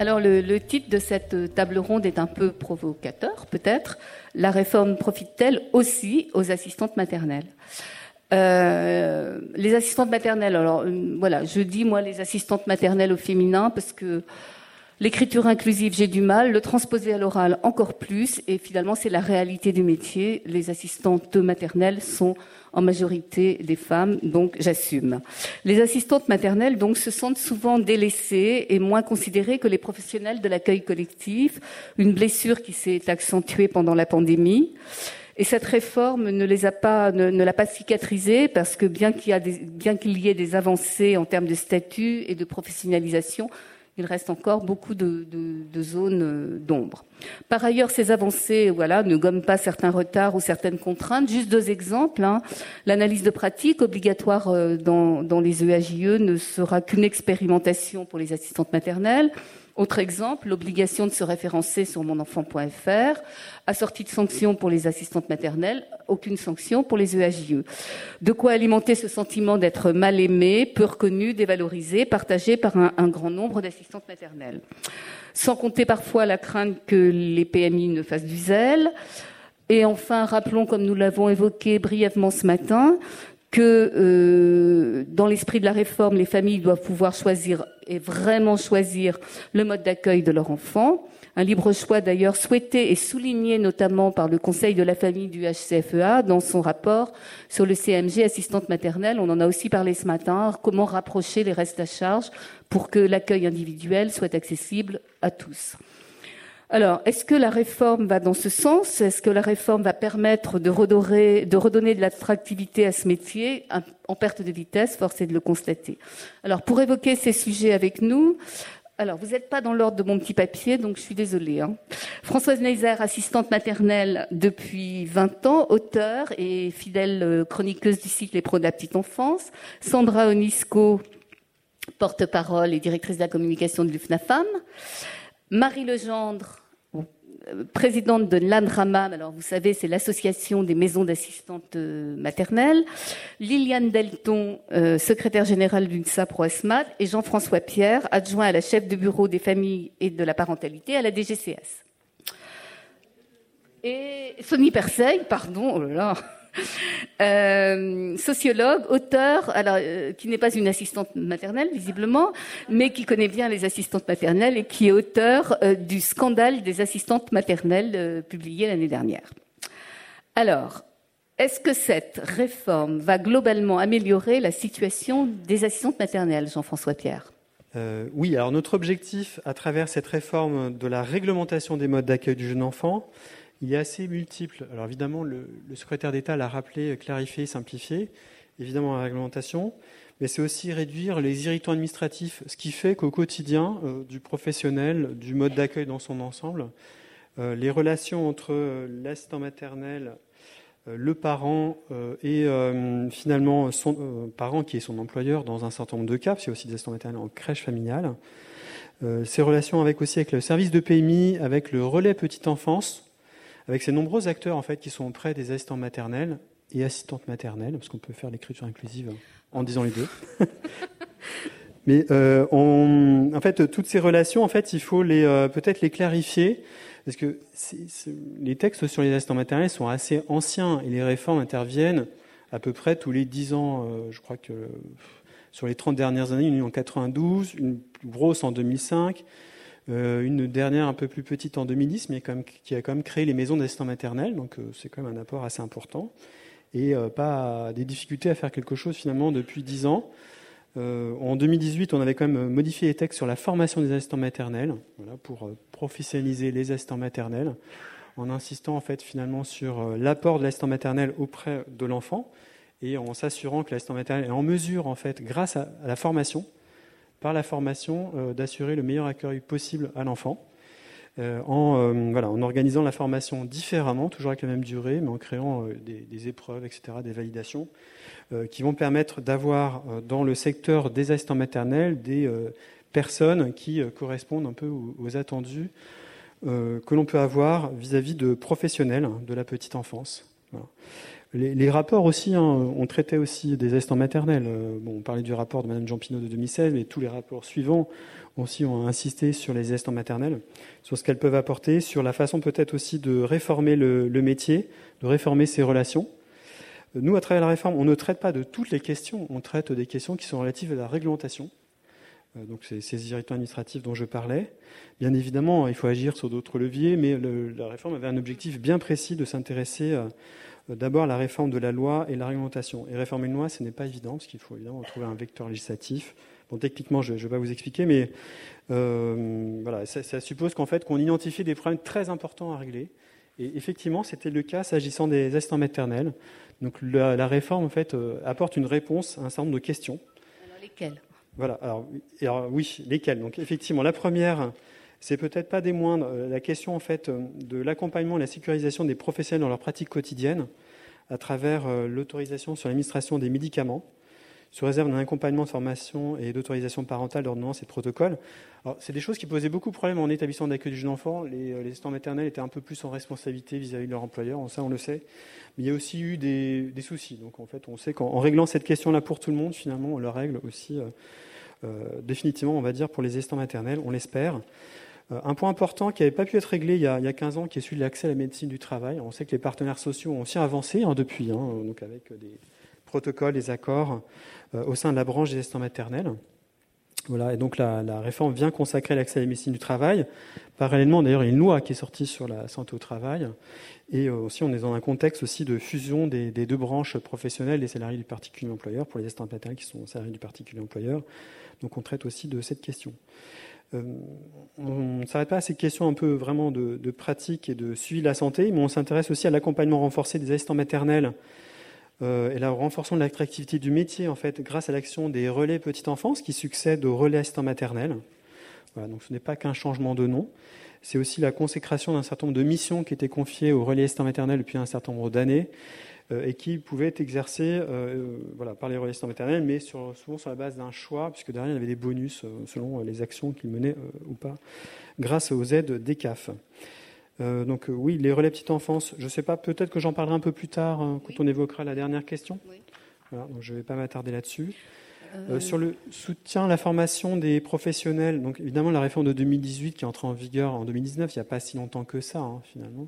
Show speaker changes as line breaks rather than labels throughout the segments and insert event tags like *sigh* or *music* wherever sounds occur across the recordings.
Alors le, titre de cette table ronde est un peu provocateur, peut-être. La réforme profite-t-elle aussi aux assistantes maternelles euh, les assistantes maternelles, alors euh, voilà, je dis moi les assistantes maternelles au féminin parce que l'écriture inclusive j'ai du mal, le transposer à l'oral encore plus, et finalement c'est la réalité du métier. Les assistantes maternelles sont en majorité des femmes, donc j'assume. Les assistantes maternelles donc se sentent souvent délaissées et moins considérées que les professionnels de l'accueil collectif, une blessure qui s'est accentuée pendant la pandémie. Et cette réforme ne les a pas, ne, l'a pas cicatrisée parce que bien qu'il y, bien qu'il y ait des avancées en termes de statut et de professionnalisation, il reste encore beaucoup de, zones euh, d'ombre. Par ailleurs, ces avancées ne gomment pas certains retards ou certaines contraintes. Juste deux exemples. Hein. L'analyse de pratique obligatoire euh, dans, dans les EAJE e ne sera qu'une expérimentation pour les assistantes maternelles. Autre exemple, l'obligation de se référencer sur monenfant.fr, assortie de sanctions pour les assistantes maternelles, aucune sanction pour les EAJE. E. De quoi alimenter ce sentiment d'être mal aimé, peu reconnu, dévalorisé, partagé par un, grand nombre d'assistantes maternelles. Sans compter parfois la crainte que les PMI ne fassent du zèle. Et enfin, rappelons, comme nous l'avons évoqué brièvement ce matin, que euh, dans l'esprit de la réforme, les familles doivent pouvoir choisir et vraiment choisir le mode d'accueil de leur enfant. Un libre choix d'ailleurs souhaité et souligné notamment par le Conseil de la famille du HCFEA dans son rapport sur le CMG assistante maternelle. On en a aussi parlé ce matin. Comment rapprocher les restes à charge pour que l'accueil individuel soit accessible à tous? Alors, est-ce que la réforme va dans ce sens? Est-ce que la réforme va permettre de, redonner de l'attractivité à ce métier en perte de vitesse? Force est de le constater. Alors, pour évoquer ces sujets avec nous, alors, vous n'êtes pas dans l'ordre de mon petit papier, donc je suis désolée. Hein. Françoise Neiser, assistante maternelle depuis 20 ans, auteure et fidèle euh, chroniqueuse du cycle Les Pros de la petite enfance. Sandra Onisco, porte-parole et directrice de la communication de l'UFNAFAM. Marie Legendre, présidente de l'ANRAMAM, alors vous savez, c'est l'association des maisons d'assistantes euh, maternelles, Liliane Delton, euh, secrétaire générale d'UNSA ProESMAT, et Jean-François Pierre, adjoint à la chef de bureau des familles et de la parentalité à la DGCS. Et Sonny Perseil, pardon, oh là là, euh, sociologue, auteur, alors euh, qui n'est pas une assistante maternelle visiblement, mais qui connaît bien les assistantes maternelles et qui est auteur euh, du scandale des assistantes maternelles publié l'année dernière. Alors, est-ce que cette réforme va globalement améliorer la situation des assistantes maternelles, Jean-François Pierre?
Oui, alors notre objectif à travers cette réforme de la réglementation des modes d'accueil du jeune enfant, il est assez multiple. Alors évidemment, le, secrétaire d'État l'a rappelé, clarifié, simplifié, évidemment la réglementation, mais c'est aussi réduire les irritants administratifs, ce qui fait qu'au quotidien euh, du professionnel, du mode d'accueil dans son ensemble, euh, les relations entre euh, l'assistant maternel, le parent et finalement son parent qui est son employeur dans un certain nombre de cas, parce qu'il aussi des assistants maternels en crèche familiale, ces relations avec aussi avec le service de PMI, avec le relais petite enfance, avec ces nombreux acteurs en fait qui sont auprès des assistants maternels et assistantes maternelles, parce qu'on peut faire l'écriture inclusive en disant les deux. *laughs* Mais euh, en fait, toutes ces relations, en fait, il faut les euh, peut-être les clarifier, parce que les textes sur les assistants maternels sont assez anciens et les réformes interviennent à peu près tous les 10 ans. Euh, je crois que sur les 30 dernières années, une en 92, une plus grosse en 2005, euh, une dernière un peu plus petite en 2010, mais qui a quand même créé les maisons d'assistants maternels, donc euh, c'est quand même un apport assez important, et euh, pas des difficultés à faire quelque chose finalement depuis 10 ans. en 2018, on avait quand même modifié les textes sur la formation des assistants maternels, pour professionnaliser les assistants maternels, en insistant en fait finalement sur l'apport de l'assistant maternel auprès de l'enfant, et en s'assurant que l'assistant maternel est en mesure en fait, grâce à la formation, par la formation euh, d'assurer le meilleur accueil possible à l'enfant. Euh, en, euh, voilà, en organisant la formation différemment, toujours avec la même durée, mais en créant des, épreuves, etc., des validations, qui vont permettre d'avoir dans le secteur des assistants maternels des personnes qui correspondent un peu aux, attendus que l'on peut avoir vis-à-vis de professionnels de la petite enfance. Les, rapports aussi, hein, on traitait aussi des assistants maternels. bon, on parlait du rapport de Mme Jean-Pinot de 2016, mais tous les rapports suivants aussi ont insisté sur les assistants maternels, sur ce qu'elles peuvent apporter, sur la façon peut-être aussi de réformer le, métier, de réformer ses relations. Nous, à travers la réforme, on ne traite pas de toutes les questions, on traite des questions qui sont relatives à la réglementation. Euh, donc c'est ces irritants administratifs dont je parlais. Bien évidemment, il faut agir sur d'autres leviers, mais la réforme avait un objectif bien précis de s'intéresser euh, d'abord à la réforme de la loi et la réglementation. Et réformer une loi, ce n'est pas évident, parce qu'il faut évidemment trouver un vecteur législatif. Bon, techniquement, je ne vais pas vous expliquer, mais euh, voilà, ça, suppose qu'en fait, qu'on identifie des problèmes très importants à régler. Et effectivement, c'était le cas s'agissant des assistants maternels. Donc la, réforme, en fait, apporte une réponse à un certain nombre de questions.
Alors lesquelles?
Voilà, alors, oui, lesquels Donc effectivement, la première, c'est peut-être pas des moindres, euh, la question en fait euh, de l'accompagnement et la sécurisation des professionnels dans leur pratique quotidienne à travers euh, l'autorisation sur l'administration des médicaments sous réserve d'un accompagnement de formation et d'autorisation parentale, d'ordonnance et de protocole. c'est des choses qui posaient beaucoup de problèmes en établissement d'accueil du jeune enfant. Les, les maternels étaient un peu plus en responsabilité vis-à-vis de leur employeur, ça on le sait. Mais il y a aussi eu des, soucis. Donc en fait, on sait qu'en réglant cette question-là pour tout le monde, finalement, on le règle aussi définitivement, on va dire, pour les assistants maternels, on l'espère. Un point important qui n'avait pas pu être réglé il y, a, il y, a, 15 ans, qui est celui de l'accès à la médecine du travail. On sait que les partenaires sociaux ont aussi avancé hein, depuis, hein, avec des protocoles, des accords euh, au sein de la branche des assistants maternels. Voilà, et donc la, réforme vient consacrer l'accès à la médecine du travail. Parallèlement, d'ailleurs, il y a une loi qui est sortie sur la santé au travail. Et euh, aussi, on est dans un contexte aussi de fusion des, deux branches professionnelles, des salariés du particulier employeur, pour les assistants maternels qui sont salariés du particulier employeur. Donc on traite aussi de cette question. Euh, on ne s'arrête pas à ces questions un peu vraiment de, pratique et de suivi de la santé, mais on s'intéresse aussi à l'accompagnement renforcé des assistants maternels euh, et le renforcement de l'attractivité du métier, en fait, grâce à l'action des relais petite enfance qui succèdent aux relais assistants maternels. Voilà, donc ce n'est pas qu'un changement de nom, c'est aussi la consécration d'un certain nombre de missions qui étaient confiées aux relais assistants maternels depuis un certain nombre d'années et qui pouvaient être exercées euh, voilà, par les relais assistants maternels, mais sur, souvent sur la base d'un choix, puisque derrière il y avait des bonus selon les actions qu'ils menaient ou pas, grâce aux aides des CAF. Euh, donc euh, oui, les relais petite enfance, je ne sais pas, peut-être que j'en parlerai un peu plus tard hein, quand on évoquera la dernière question. donc je ne vais pas m'attarder là-dessus. Euh, sur le soutien à la formation des professionnels, donc évidemment la réforme de 2018 qui est entrée en vigueur en 2019, il n'y a pas si longtemps que ça hein, finalement,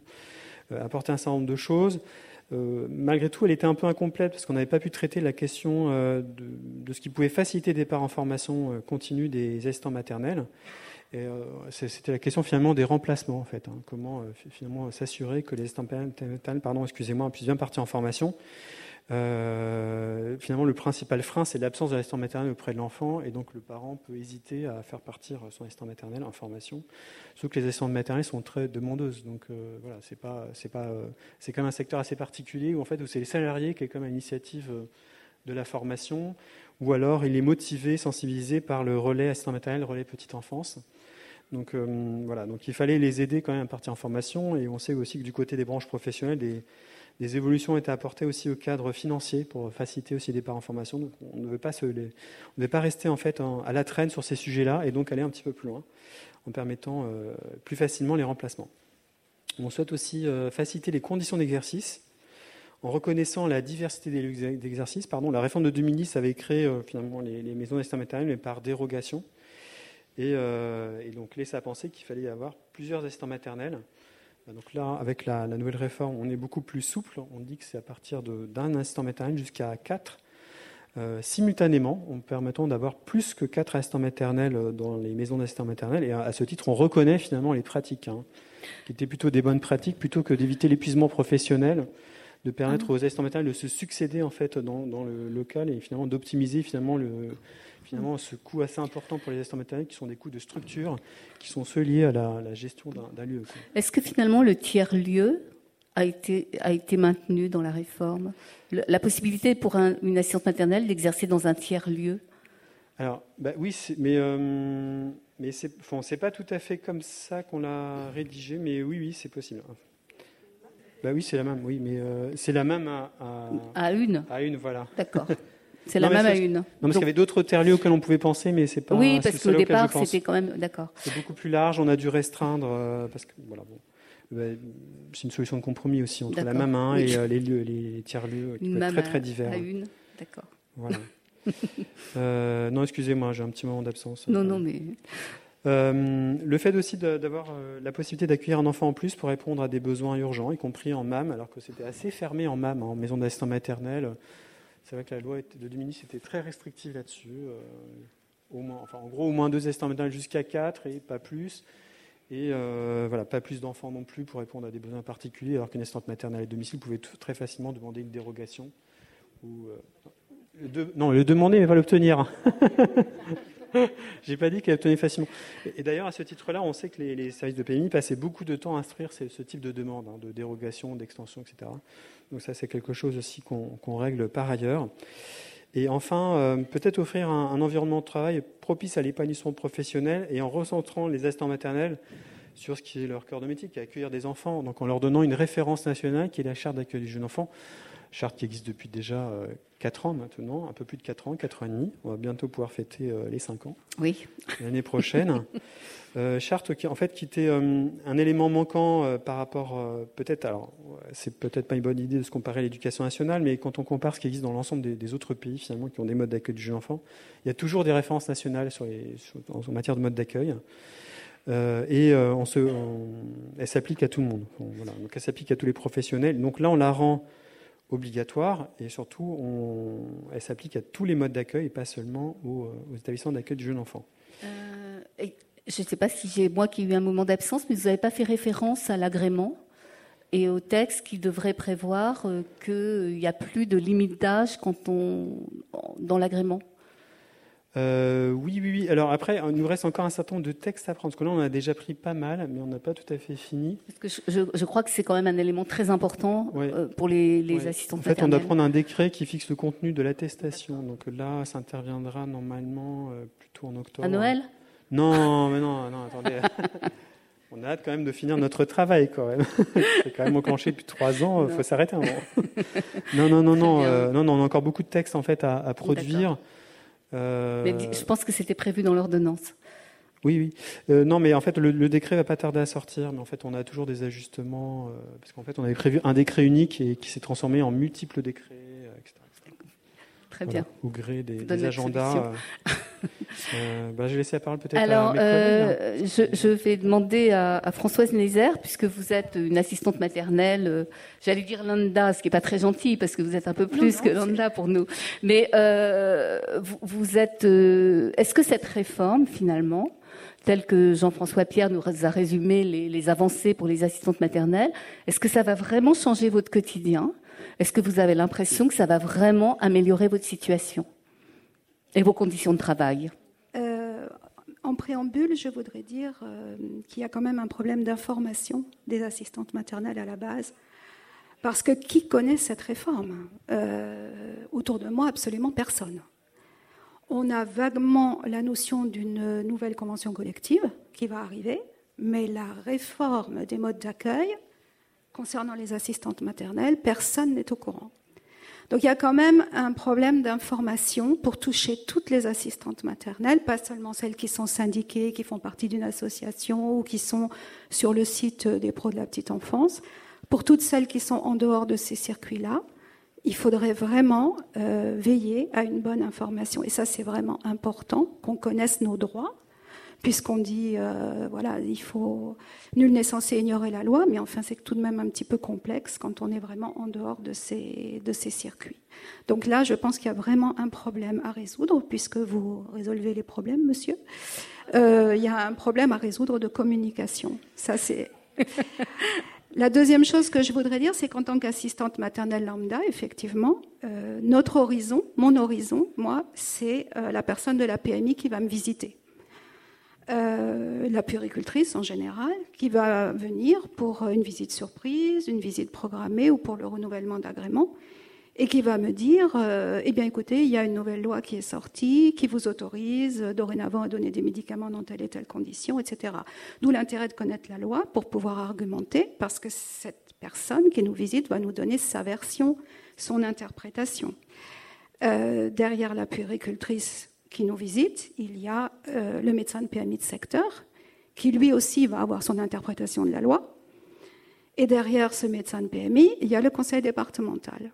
a apporté un certain nombre de choses. Malgré tout, elle était un peu incomplète parce qu'on n'avait pas pu traiter la question de, de, ce qui pouvait faciliter des parts en formation continue des assistants maternels. Euh, c'était la question finalement des remplacements en fait. Hein. Comment euh, finalement s'assurer que les assistants pardon, excusez-moi, puissent bien partir en formation. Euh, finalement, le principal frein, c'est l'absence de l'assistant maternel auprès de l'enfant, et donc le parent peut hésiter à faire partir son assistant maternel en formation. Sauf que les assistants maternels sont très demandeuses, donc voilà, c'est pas, c'est pas, c'est quand même un secteur assez particulier où en fait, où c'est les salariés qui est comme à l'initiative de la formation, ou alors il est motivé, sensibilisé par le relais assistant maternel, relais petite enfance. Donc euh, voilà, donc il fallait les aider quand même à partir en formation, et on sait aussi que du côté des branches professionnelles, des évolutions étaient apportées aussi au cadre financier pour faciliter aussi des parts en formation. On ne veut pas rester en fait à la traîne sur ces sujets-là, et donc aller un petit peu plus loin en permettant euh, plus facilement les remplacements. On souhaite aussi euh, faciliter les conditions d'exercice en reconnaissant la diversité. Pardon, la réforme de 2010 avait créé finalement les, maisons d'assistants maternels, mais par dérogation. Euh, et, donc laisse à penser qu'il fallait avoir plusieurs assistants maternels. Donc là, avec la, nouvelle réforme, on est beaucoup plus souple. On dit que c'est à partir d'un assistant maternel jusqu'à quatre euh, simultanément, en permettant d'avoir plus que quatre assistants maternels euh, dans les maisons d'assistants maternels. Et à, ce titre, on reconnaît finalement les pratiques, hein, qui étaient plutôt des bonnes pratiques, plutôt que d'éviter l'épuisement professionnel, de permettre ah. aux assistants maternels de se succéder en fait dans, dans le local et finalement d'optimiser finalement le, finalement ce coût assez important pour les assistants maternels qui sont des coûts de structure, qui sont ceux liés à la, gestion d'un lieu.
Est-ce que finalement le tiers-lieu a été, a été maintenu dans la réforme? La possibilité pour une assistante maternelle d'exercer dans un tiers-lieu?
Alors, bah oui, mais, euh, mais c'est pas tout à fait comme ça qu'on l'a rédigé, mais oui, oui, c'est possible. Bah oui, c'est la même, oui, mais euh, c'est la même à, à,
à, une.
À une, voilà.
D'accord. *laughs* C'est la même à une. Non,
parce qu'il y avait d'autres terres-lieux auxquels on pouvait penser, mais c'est pas.
Oui, parce qu'au départ, c'était quand même. D'accord.
C'est beaucoup plus large. On a dû restreindre euh, parce que voilà. Bon. c'est une solution de compromis aussi entre la main et les, lieux, les tiers-lieux qui peuvent être très très divers.
À une, d'accord.
Voilà. *laughs* non, excusez-moi, j'ai un petit moment d'absence.
Non, non, mais.
le fait aussi d'avoir la possibilité d'accueillir un enfant en plus pour répondre à des besoins urgents, y compris en MAM, alors que c'était assez fermé en MAM, en maison d'assistants maternelle. C'est vrai que la loi de 2010 était très restrictive là-dessus. moins, enfin, en gros, au moins deux maternels jusqu'à quatre et pas plus. Et euh, voilà, pas plus d'enfants non plus pour répondre à des besoins particuliers, alors qu'une assistante maternelle à domicile pouvait très facilement demander une dérogation. Ou, euh, non, le demander, mais pas l'obtenir. *laughs* J'ai pas dit qu'elle obtenait facilement. Et, d'ailleurs, à ce titre-là, on sait que les, services de PMI passaient beaucoup de temps à instruire ce, type de demande, hein, de dérogation, d'extension, etc. Donc ça, c'est quelque chose aussi qu'on règle par ailleurs. Et enfin, euh, peut-être offrir un, environnement de travail propice à l'épanouissement professionnel et en recentrant les assistants maternels sur ce qui est leur cœur de métier, qui est accueillir des enfants, donc en leur donnant une référence nationale qui est la charte d'accueil du jeune enfant, charte qui existe depuis déjà 4 euh, ans maintenant, un peu plus de 4 ans, 4 ans et demi. On va bientôt pouvoir fêter euh, les 5 ans.
Oui.
L'année prochaine. *laughs* Euh, charte qui en fait qui était euh, un élément manquant euh, par rapport peut-être alors c'est peut-être pas une bonne idée de se comparer à l'éducation nationale mais quand on compare ce qui existe dans l'ensemble des, autres pays finalement qui ont des modes d'accueil du jeune enfant il y a toujours des références nationales sur les, en matière de mode d'accueil. Et on se, elle s'applique à tout le monde. Voilà. donc elle s'applique à tous les professionnels. Donc là on la rend obligatoire et surtout on, elle s'applique à tous les modes d'accueil et pas seulement aux, établissements d'accueil du jeune enfant
je ne sais pas si j'ai moi qui ai eu un moment d'absence, mais vous n'avez pas fait référence à l'agrément et au texte qui devrait prévoir euh, qu'il n'y a plus de limite d'âge quand on dans l'agrément?
Euh, oui, oui, oui. Alors après, il nous reste encore un certain nombre de textes à prendre, parce que là, on a déjà pris pas mal, mais on n'a pas tout à fait fini.
Parce que je, crois que c'est quand même un élément très important euh, pour les, les assistants
En fait, on doit prendre un décret qui fixe le contenu de l'attestation. Donc là, ça interviendra normalement plutôt en octobre.
À Noël?
Non, mais non, non, attendez. *laughs* On a hâte quand même de finir notre travail, quand même. *laughs* C'est quand même enclenché depuis trois ans, il faut s'arrêter un moment. Non, non, non, non, euh, non, non, on a encore beaucoup de textes en fait à, produire.
Euh... Mais je pense que c'était prévu dans l'ordonnance.
Oui, oui. Euh, non, mais en fait, le, décret va pas tarder à sortir, mais en fait, on a toujours des ajustements, parce qu'en fait, on avait prévu un décret unique et qui s'est transformé en multiples décrets, etc.
Très bien.
Au gré des, agendas. *laughs* Euh, bah, je vais laisser la parole peut-être
à
mes
euh, je, vais demander à, Françoise Nézer, puisque vous êtes une assistante maternelle, euh, j'allais dire lambda, ce qui n'est pas très gentil, parce que vous êtes un peu plus que lambda pour nous. Mais vous, êtes... Est-ce que cette réforme, finalement, telle que Jean-François Pierre nous a résumé les, les avancées pour les assistantes maternelles, est-ce que ça va vraiment changer votre quotidien? Est-ce que vous avez l'impression que ça va vraiment améliorer votre situation? Et vos conditions de travail
euh, En préambule, je voudrais dire euh, qu'il y a quand même un problème d'information des assistantes maternelles à la base. Parce que qui connaît cette réforme? Euh, Autour de moi, absolument personne. On a vaguement la notion d'une nouvelle convention collective qui va arriver, mais la réforme des modes d'accueil concernant les assistantes maternelles, personne n'est au courant. Donc il y a quand même un problème d'information pour toucher toutes les assistantes maternelles, pas seulement celles qui sont syndiquées, qui font partie d'une association ou qui sont sur le site des pros de la petite enfance. Pour toutes celles qui sont en dehors de ces circuits-là, il faudrait vraiment euh, veiller à une bonne information. Et ça, c'est vraiment important qu'on connaisse nos droits puisqu'on dit, euh, voilà, il faut, nul n'est censé ignorer la loi, mais enfin, c'est tout de même un petit peu complexe quand on est vraiment en dehors de ces, de ces circuits. Donc là, je pense qu'il y a vraiment un problème à résoudre, puisque vous résolvez les problèmes, monsieur. Euh, il y a un problème à résoudre de communication. Ça, c'est. *laughs* La deuxième chose que je voudrais dire, c'est qu'en tant qu'assistante maternelle lambda, effectivement, euh, notre horizon, mon horizon, moi, c'est la personne de la PMI qui va me visiter. Euh, la puricultrice en général, qui va venir pour une visite surprise, une visite programmée ou pour le renouvellement d'agrément, et qui va me dire, euh, eh bien écoutez, il y a une nouvelle loi qui est sortie, qui vous autorise dorénavant à donner des médicaments dans telle et telle condition, etc. D'où l'intérêt de connaître la loi pour pouvoir argumenter, parce que cette personne qui nous visite va nous donner sa version, son interprétation. Euh, derrière la puricultrice qui nous visite, il y a euh, le médecin de PMI de secteur, qui lui aussi va avoir son interprétation de la loi. Et derrière ce médecin de PMI, il y a le conseil départemental.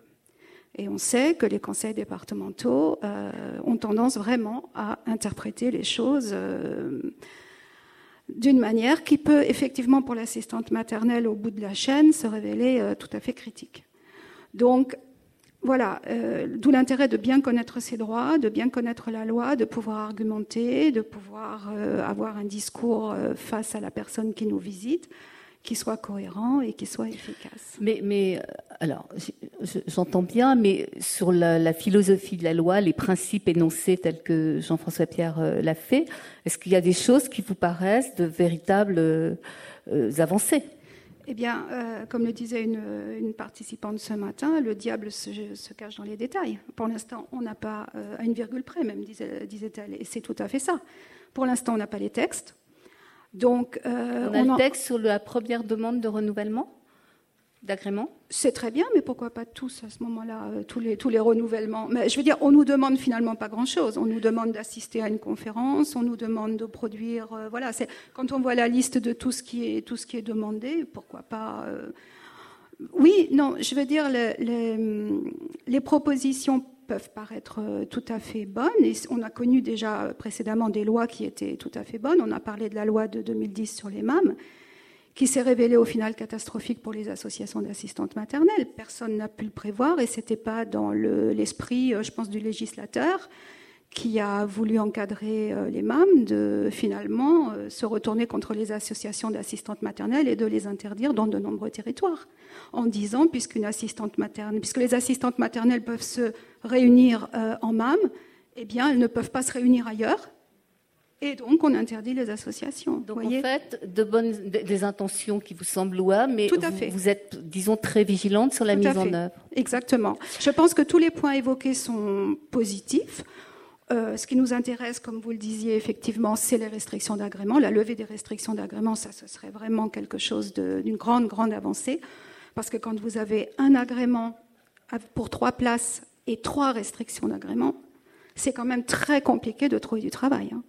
Et on sait que les conseils départementaux euh, ont tendance vraiment à interpréter les choses euh, d'une manière qui peut effectivement pour l'assistante maternelle au bout de la chaîne se révéler tout à fait critique. Donc voilà, d'où l'intérêt de bien connaître ses droits, de bien connaître la loi, de pouvoir argumenter, de pouvoir avoir un discours face à la personne qui nous visite qui soit cohérent et qui soit efficace.
Mais, euh, alors, j'entends bien, mais sur la, philosophie de la loi, les principes énoncés tels que Jean-François Pierre euh, l'a fait, est-ce qu'il y a des choses qui vous paraissent de véritables euh, avancées?
Eh bien, comme le disait une, une, participante ce matin, le diable se, se cache dans les détails. Pour l'instant, on n'a pas, à une virgule près même, disait-elle, et c'est tout à fait ça. Pour l'instant, on n'a pas les textes,
donc, euh, on a le texte sur la première demande de renouvellement? D'agrément?
C'est très bien, mais pourquoi pas tous à ce moment-là, euh, tous, les, tous les renouvellements? Mais je veux dire, on nous demande finalement pas grand-chose. On nous demande d'assister à une conférence, on nous demande de produire. Euh, voilà, c'est quand on voit la liste de tout ce qui est tout ce qui est demandé, pourquoi pas Oui, non, je veux dire les, les, propositions peuvent paraître euh, tout à fait bonnes. Et on a connu déjà précédemment des lois qui étaient tout à fait bonnes. On a parlé de la loi de 2010 sur les MAM, qui s'est révélée au final catastrophique pour les associations d'assistantes maternelles. Personne n'a pu le prévoir et c'était pas dans l'esprit, euh, je pense, du législateur qui a voulu encadrer euh, les MAM de finalement se retourner contre les associations d'assistantes maternelles et de les interdire dans de nombreux territoires en disant puisqu'une puisque les assistantes maternelles peuvent se réunir euh, en MAM, eh bien, elles ne peuvent pas se réunir ailleurs. Et donc, on interdit les associations.
Donc, en fait, de bonnes, des intentions qui vous semblent louables, mais Tout à fait. Vous, êtes, disons, très vigilante sur la mise en œuvre.
Exactement. Je pense que tous les points évoqués sont positifs. Euh, ce qui nous intéresse, comme vous le disiez, effectivement, c'est les restrictions d'agrément. La levée des restrictions d'agrément, ça, ce serait vraiment quelque chose d'une grande, grande avancée. Parce que quand vous avez un agrément pour trois places et trois restrictions d'agrément, c'est quand même très compliqué de trouver du travail. Hein.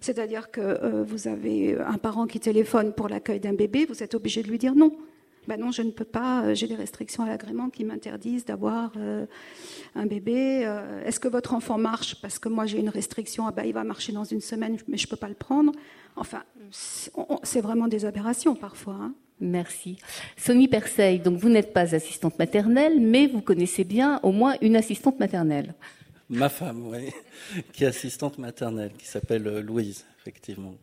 C'est-à-dire que euh, vous avez un parent qui téléphone pour l'accueil d'un bébé, vous êtes obligé de lui dire non. Ben non, je ne peux pas, euh, j'ai des restrictions à l'agrément qui m'interdisent d'avoir euh, un bébé. Est-ce que votre enfant marche? Parce que moi j'ai une restriction, ah ben, il va marcher dans une semaine, mais je ne peux pas le prendre. Enfin, c'est vraiment des aberrations parfois. Hein.
Merci. Sonny Perseil, donc vous n'êtes pas assistante maternelle, mais vous connaissez bien au moins une assistante maternelle.
Ma femme, oui, qui est assistante maternelle, qui s'appelle euh, Louise, effectivement.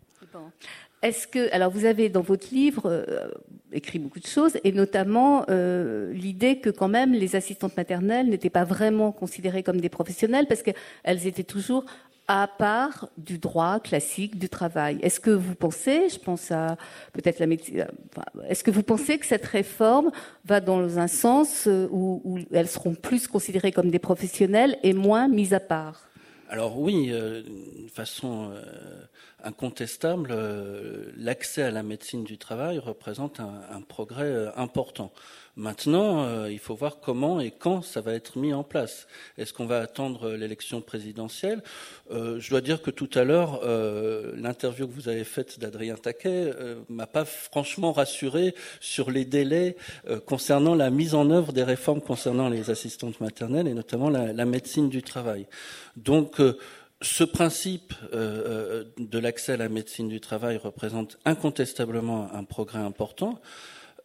Est-ce que, alors vous avez dans votre livre euh, écrit beaucoup de choses, et notamment euh, l'idée que quand même les assistantes maternelles n'étaient pas vraiment considérées comme des professionnels parce qu'elles étaient toujours à part du droit classique du travail. Est-ce que vous pensez, je pense à peut-être la médecine, est-ce que vous pensez que cette réforme va dans un sens euh, où, elles seront plus considérées comme des professionnels et moins mises à part?
Alors oui, euh, de façon euh, incontestable, l'accès à la médecine du travail représente un progrès important. Maintenant, euh, il faut voir comment et quand ça va être mis en place. Est-ce qu'on va attendre l'élection présidentielle? Euh, Je dois dire que tout à l'heure, euh, l'interview que vous avez faite d'Adrien Taquet m'a pas franchement rassuré sur les délais concernant la mise en œuvre des réformes concernant les assistantes maternelles et notamment la, la médecine du travail. Donc ce principe de l'accès à la médecine du travail représente incontestablement un progrès important.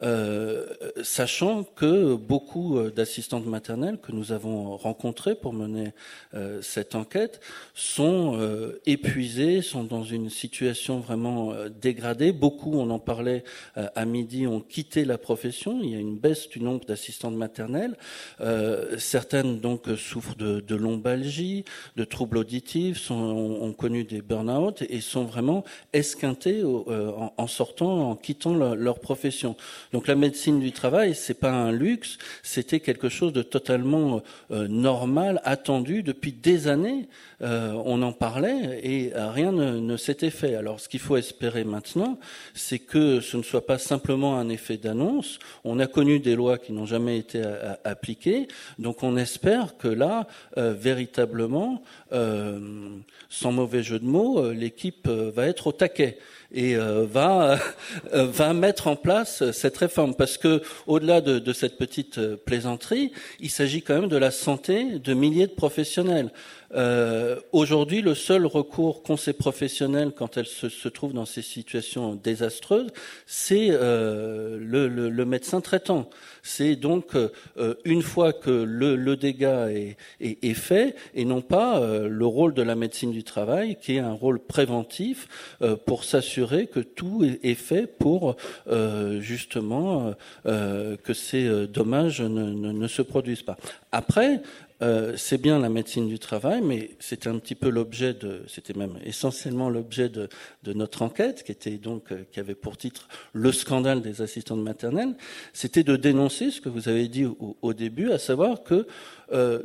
Euh, sachant que beaucoup euh, d'assistantes maternelles que nous avons rencontrées pour mener euh, cette enquête sont épuisées, sont dans une situation vraiment dégradée. Beaucoup, on en parlait à midi, ont quitté la profession. Il y a une baisse du nombre d'assistantes maternelles. certaines donc souffrent de, lombalgie, de troubles auditifs, ont, connu des burn-out et sont vraiment esquintées en, sortant, en quittant leur profession. Donc la médecine du travail, c'est pas un luxe, c'était quelque chose de totalement euh, normal, attendu depuis des années. Euh, on en parlait et rien ne, s'était fait. Alors ce qu'il faut espérer maintenant, c'est que ce ne soit pas simplement un effet d'annonce. On a connu des lois qui n'ont jamais été appliquées, donc on espère que là, euh, véritablement, sans mauvais jeu de mots, l'équipe va être au taquet et va va mettre en place cette réforme, parce que au-delà de, de, cette petite euh, plaisanterie, il s'agit quand même de la santé de milliers de professionnels. Euh, Aujourd'hui, le seul recours qu'ont ces professionnels quand elles se, se, trouvent dans ces situations désastreuses, c'est euh, le, médecin traitant. C'est donc euh, une fois que le, le dégât est, est, fait, et non pas euh, le rôle de la médecine du travail, qui est un rôle préventif euh, pour s'assurer que tout est, fait pour euh, justement que ces dommages ne, ne, se produisent pas. Après, euh, c'est bien la médecine du travail, mais c'était un petit peu l'objet de, c'était même essentiellement l'objet de, de, notre enquête, qui était donc, euh, qui avait pour titre le scandale des assistantes maternelles. C'était de dénoncer ce que vous avez dit au, début, à savoir que euh,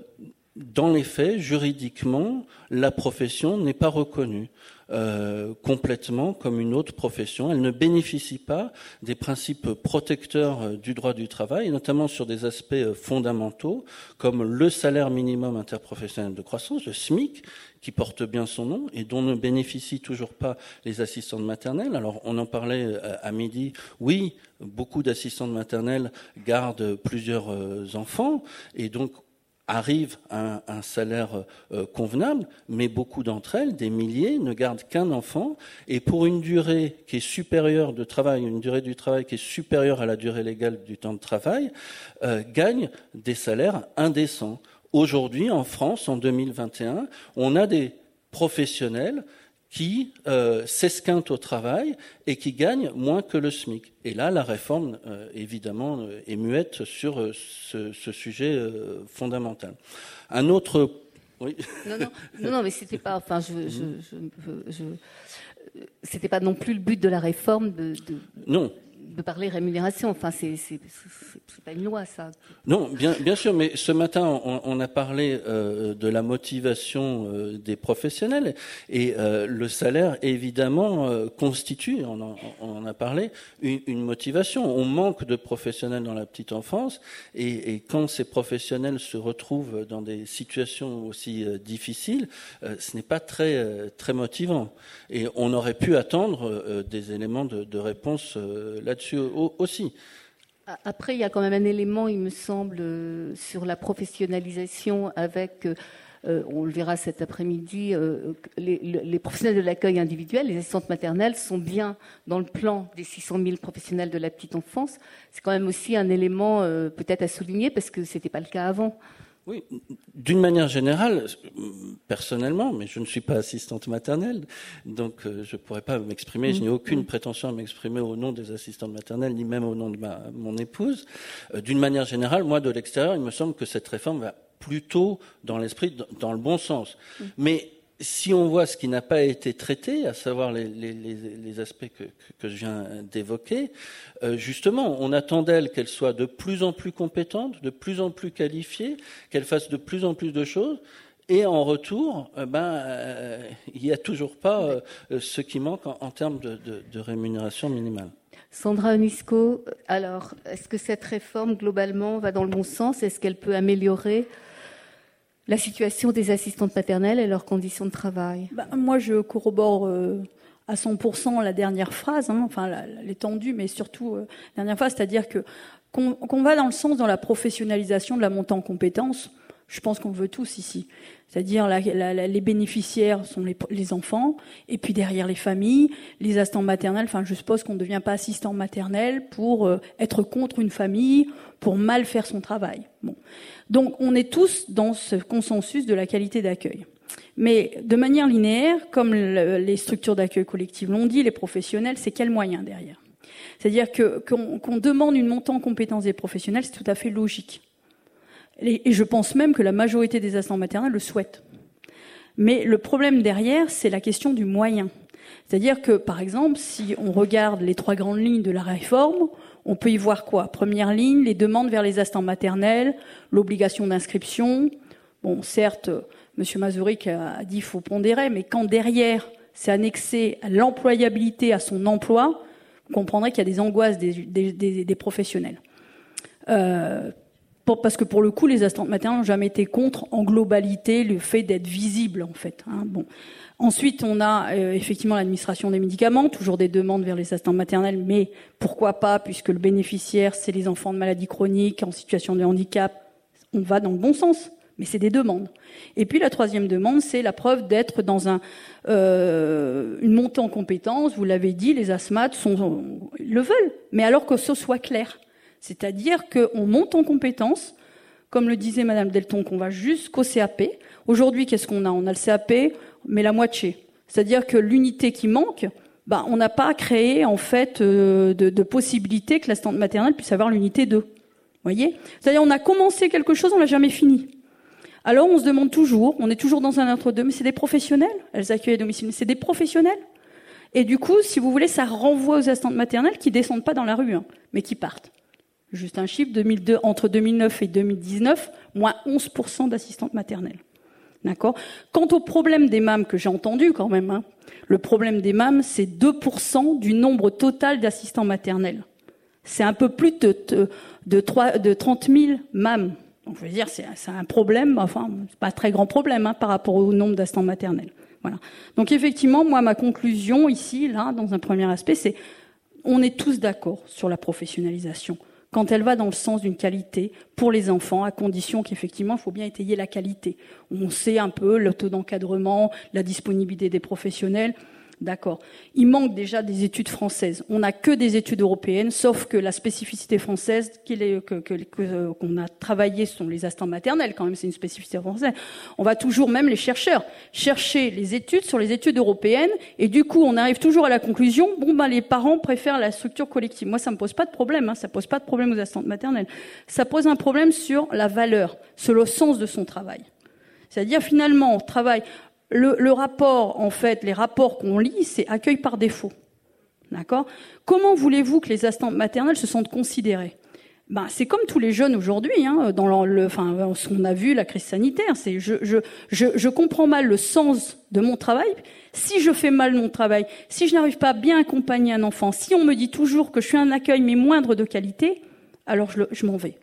dans les faits, juridiquement, la profession n'est pas reconnue. Euh, complètement comme une autre profession. Elle ne bénéficie pas des principes protecteurs euh, du droit du travail, notamment sur des aspects fondamentaux comme le salaire minimum interprofessionnel de croissance, le SMIC, qui porte bien son nom et dont ne bénéficient toujours pas les assistantes maternelles. Alors on en parlait à midi. Oui, beaucoup d'assistantes maternelles gardent plusieurs enfants et donc arrivent à un, salaire euh, convenable, mais beaucoup d'entre elles, des milliers, ne gardent qu'un enfant, et pour une durée qui est supérieure de travail, une durée du travail qui est supérieure à la durée légale du temps de travail, euh, gagnent des salaires indécents. Aujourd'hui, en France, en 2021, on a des professionnels qui euh, s'esquintent au travail et qui gagnent moins que le SMIC. Et là, la réforme, euh, évidemment, euh, est muette sur euh, ce, ce, sujet fondamental. Un autre...
Oui. Non, non, non, non mais c'était pas... Enfin, je... je, je, je c'était pas non plus le but de la réforme de, de...
Non,
de parler rémunération. Enfin, c'est pas une loi, ça.
Non, bien, sûr, mais ce matin, on, a parlé euh, de la motivation euh, des professionnels et euh, le salaire, évidemment, constitue, on en, a parlé, une, motivation. On manque de professionnels dans la petite enfance et, quand ces professionnels se retrouvent dans des situations aussi difficiles, ce n'est pas très, très motivant. Et on aurait pu attendre des éléments de, réponse là-dessus là-dessus aussi.
Après, il y a quand même un élément, il me semble, euh, sur la professionnalisation avec, euh, on le verra cet après-midi, euh, les, les, professionnels de l'accueil individuel, les assistantes maternelles, sont bien dans le plan des 600 000 professionnels de la petite enfance. C'est quand même aussi un élément euh, peut-être à souligner parce que ce n'était pas le cas avant.
Oui, d'une manière générale, personnellement, mais je ne suis pas assistante maternelle, donc euh, je ne pourrais pas m'exprimer, je n'ai aucune mmh. prétention à m'exprimer au nom des assistantes maternelles, ni même au nom de ma, mon épouse. Euh, d'une manière générale, moi, de l'extérieur, il me semble que cette réforme va plutôt dans l'esprit, dans le bon sens. Mmh. Mais si on voit ce qui n'a pas été traité, à savoir les, les, les aspects que, que, je viens d'évoquer, euh, justement, on attend d'elle qu'elle soit de plus en plus compétente, de plus en plus qualifiée, qu'elle fasse de plus en plus de choses. Et en retour, euh, ben, euh, il n'y a toujours pas euh, ce qui manque en, en termes de, de, de, rémunération minimale.
Sandra Onisco, alors, est-ce que cette réforme, globalement, va dans le bon sens? Est-ce qu'elle peut améliorer la situation des assistantes maternelles et leurs conditions de travail?
Ben, Moi, je corrobore euh, à 100% la dernière phrase, hein, enfin l'étendue, mais surtout euh, la dernière phrase, c'est-à-dire que qu'on qu va dans le sens dans la professionnalisation de la montée en compétences. Je pense qu'on veut tous ici. C'est-à-dire les bénéficiaires sont les, enfants, et puis derrière les familles, les assistants maternels. Enfin, je suppose qu'on ne devient pas assistant maternel pour euh, être contre une famille, pour mal faire son travail. Donc on est tous dans ce consensus de la qualité d'accueil. Mais de manière linéaire, comme le, les structures d'accueil collectif l'ont dit, les professionnels, c'est quel moyen derrière? C'est-à-dire qu'on qu demande une montée en compétences des professionnels, c'est tout à fait logique. Et, je pense même que la majorité des assistants maternels le souhaitent. Mais le problème derrière, c'est la question du moyen. C'est-à-dire que, par exemple, si on regarde les trois grandes lignes de la réforme, on peut y voir quoi? Première ligne, les demandes vers les instants maternels, l'obligation d'inscription. Bon, certes, M. Mazurik a dit qu'il faut pondérer, mais quand derrière, c'est annexé à l'employabilité, à son emploi, vous comprendrez qu'il y a des angoisses des professionnels. Euh, parce que pour le coup, les assistantes maternelles n'ont jamais été contre, en globalité, le fait d'être visible, en fait. Hein. Bon. Ensuite, on a euh, effectivement l'administration des médicaments, toujours des demandes vers les assistantes maternelles, mais pourquoi pas, puisque le bénéficiaire, c'est les enfants de maladies chroniques, en situation de handicap, on va dans le bon sens, mais c'est des demandes. Et puis la troisième demande, c'est la preuve d'être dans un, euh, une montée en compétences. Vous l'avez dit, les asthmates sont, le veulent, mais alors que ce soit clair. C'est-à-dire qu'on monte en compétences, comme le disait Madame Delton, qu'on va jusqu'au CAP. Aujourd'hui, qu'est-ce qu'on a? On a le CAP, mais la moitié. C'est-à-dire que l'unité qui manque, bah, on n'a pas créé en fait euh, de, possibilité que l'assistante maternelle puisse avoir l'unité 2. Voyez? C'est-à-dire on a commencé quelque chose, on l'a jamais fini. Alors on se demande toujours, on est toujours dans un entre-deux, mais c'est des professionnels, elles accueillent à domicile, mais c'est des professionnels. Et du coup, si vous voulez, ça renvoie aux assistantes maternelles qui descendent pas dans la rue, hein, mais qui partent. Juste un chiffre, 2002, entre 2009 et 2019, moins 11% d'assistantes maternelles. D'accord? Quant au problème des MAM que j'ai entendu quand même, hein, le problème des MAM, c'est 2% du nombre total d'assistants maternels. C'est un peu plus de, de, de, 3, de 30 000 MAM. Donc je veux dire, c'est un problème, enfin, c'est pas un très grand problème hein, par rapport au nombre d'assistants maternels. Voilà. Donc effectivement, moi, ma conclusion ici, là, dans un premier aspect, c'est on est tous d'accord sur la professionnalisation quand elle va dans le sens d'une qualité pour les enfants, à condition qu'effectivement, il faut bien étayer la qualité. On sait un peu le taux d'encadrement, la disponibilité des professionnels. D'accord. Il manque déjà des études françaises. On n'a que des études européennes, sauf que la spécificité française qu'on que, que, a travaillé sont les instants maternels, quand même, c'est une spécificité française. On va toujours, même les chercheurs, chercher les études sur les études européennes, et du coup, on arrive toujours à la conclusion, bon, ben, les parents préfèrent la structure collective. Moi, ça me pose pas de problème, hein, ça pose pas de problème aux instantes maternelles. Ça pose un problème sur la valeur, sur le sens de son travail. C'est-à-dire, finalement, on travaille le, rapport, en fait, les rapports qu'on lit, c'est accueil par défaut. D'accord? Comment voulez-vous que les assistantes maternelles se sentent considérées? Ben, c'est comme tous les jeunes aujourd'hui, hein, dans le, enfin, ce qu'on a vu, la crise sanitaire. C'est je, je, je, je, comprends mal le sens de mon travail. Si je fais mal mon travail, si je n'arrive pas à bien accompagner un enfant, si on me dit toujours que je suis un accueil mais moindre de qualité, alors je, je m'en vais.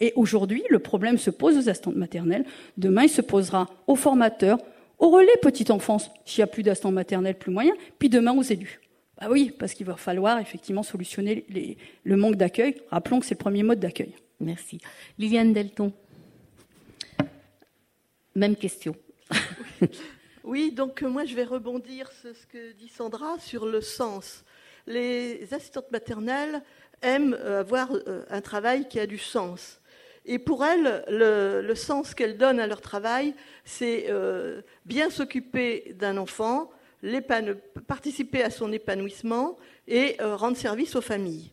Et aujourd'hui, le problème se pose aux assistantes maternelles. Demain, il se posera aux formateurs, au relais petite enfance, s'il n'y a plus d'instant maternel, plus moyen, puis demain aux élus. Bah oui, parce qu'il va falloir effectivement solutionner les, le manque d'accueil. Rappelons que c'est le premier mode d'accueil.
Merci. Liliane Delton. Même question. *laughs*
oui, donc euh, moi je vais rebondir sur ce que dit Sandra sur le sens. Les assistantes maternelles aiment euh, avoir euh, un travail qui a du sens. Et pour elles, le, sens qu'elles donnent à leur travail, c'est euh, bien s'occuper d'un enfant, participer à son épanouissement et euh, rendre service aux familles.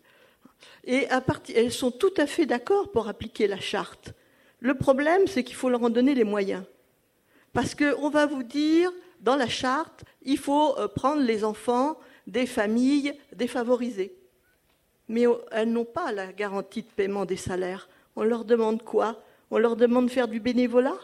Et elles sont tout à fait d'accord pour appliquer la charte. Le problème, c'est qu'il faut leur en donner les moyens. Parce qu'on va vous dire, dans la charte, il faut euh, prendre les enfants des familles défavorisées. Mais elles n'ont pas la garantie de paiement des salaires. On leur demande quoi? On leur demande de faire du bénévolat?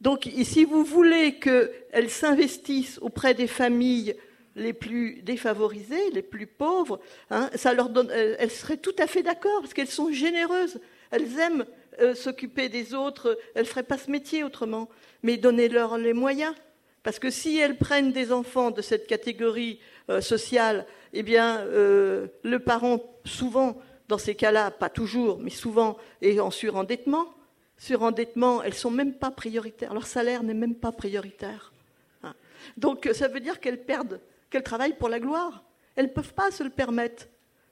Donc, si vous voulez qu'elles s'investissent auprès des familles les plus défavorisées, les plus pauvres, hein, donne, elles seraient tout à fait d'accord parce qu'elles sont généreuses. Elles aiment euh, s'occuper des autres. Elles ne feraient pas ce métier autrement. Mais donnez-leur les moyens. Parce que si elles prennent des enfants de cette catégorie euh, sociale, eh bien, euh, le parent, souvent, dans ces cas-là, pas toujours, mais souvent, et en surendettement. Surendettement, elles sont même pas prioritaires. Leur salaire n'est même pas prioritaire. Hein. Donc, ça veut dire qu'elles perdent, qu'elles travaillent pour la gloire. Elles ne peuvent pas se le permettre.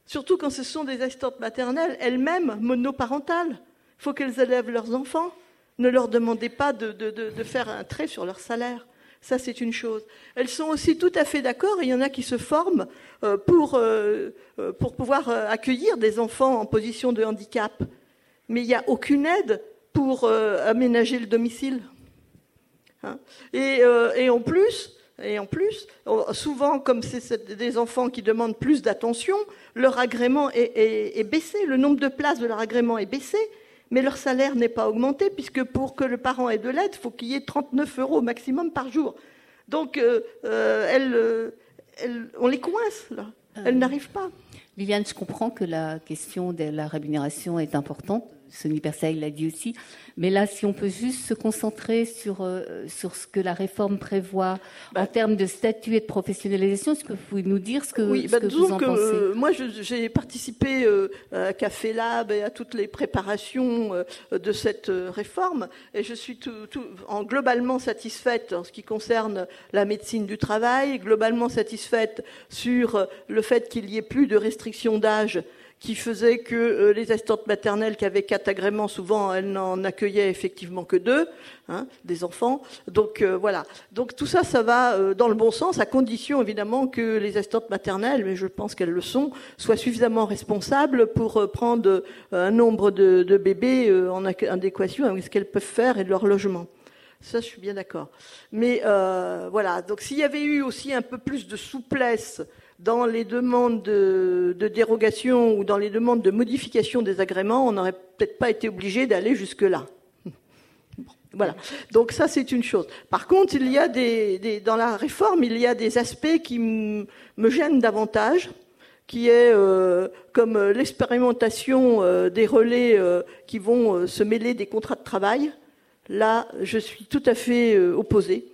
Surtout quand ce sont des assistantes maternelles, elles-mêmes monoparentales. Il faut qu'elles élèvent leurs enfants. Ne leur demandez pas de faire un trait sur leur salaire. Ça, c'est une chose. Elles sont aussi tout à fait d'accord, il y en a qui se forment euh, pour, euh, euh, pour pouvoir accueillir des enfants en position de handicap. Mais il n'y a aucune aide pour aménager le domicile. Hein. et, en plus, souvent, comme c'est des enfants qui demandent plus d'attention, leur agrément est, baissé, le nombre de places de leur agrément est baissé mais leur salaire n'est pas augmenté, puisque pour que le parent ait de l'aide, il faut qu'il y ait 39 euros maximum par jour. Donc, euh, euh, euh, on les coince, là. Elles n'arrivent pas.
Liliane, je comprends que la question de la rémunération est importante. Sonny Persaï l'a dit aussi. Mais là, si on peut juste se concentrer sur, euh, sur ce que la réforme prévoit en bah, termes de statut et de professionnalisation, est-ce que vous pouvez nous dire ce que,
oui,
ce
bah,
que vous en pensez
euh, Moi, j'ai participé euh, à Café Lab et à toutes les préparations de cette réforme, et je suis tout, en globalement satisfaite en ce qui concerne la médecine du travail, globalement satisfaite sur le fait qu'il y ait plus de restrictions d'âge qui faisait que euh, les assistantes maternelles qui avaient quatre agréments, souvent elles n'en accueillaient effectivement que deux, hein, des enfants. Donc euh, voilà. Donc tout ça, ça va euh, dans le bon sens, à condition évidemment que les assistantes maternelles, mais je pense qu'elles le sont, soient suffisamment responsables pour prendre un nombre de, de bébés en adéquation avec ce qu'elles peuvent faire et de leur logement. Ça, je suis bien d'accord. Mais voilà. Donc s'il y avait eu aussi un peu plus de souplesse dans les demandes de, dérogation ou dans les demandes de modification des agréments, on n'aurait peut-être pas été obligé d'aller jusque-là. *laughs* Voilà. Donc ça, c'est une chose. Par contre, il y a des, dans la réforme, il y a des aspects qui me gênent davantage, qui est euh, comme l'expérimentation euh, des relais euh, qui vont se mêler des contrats de travail. Là, je suis tout à fait opposée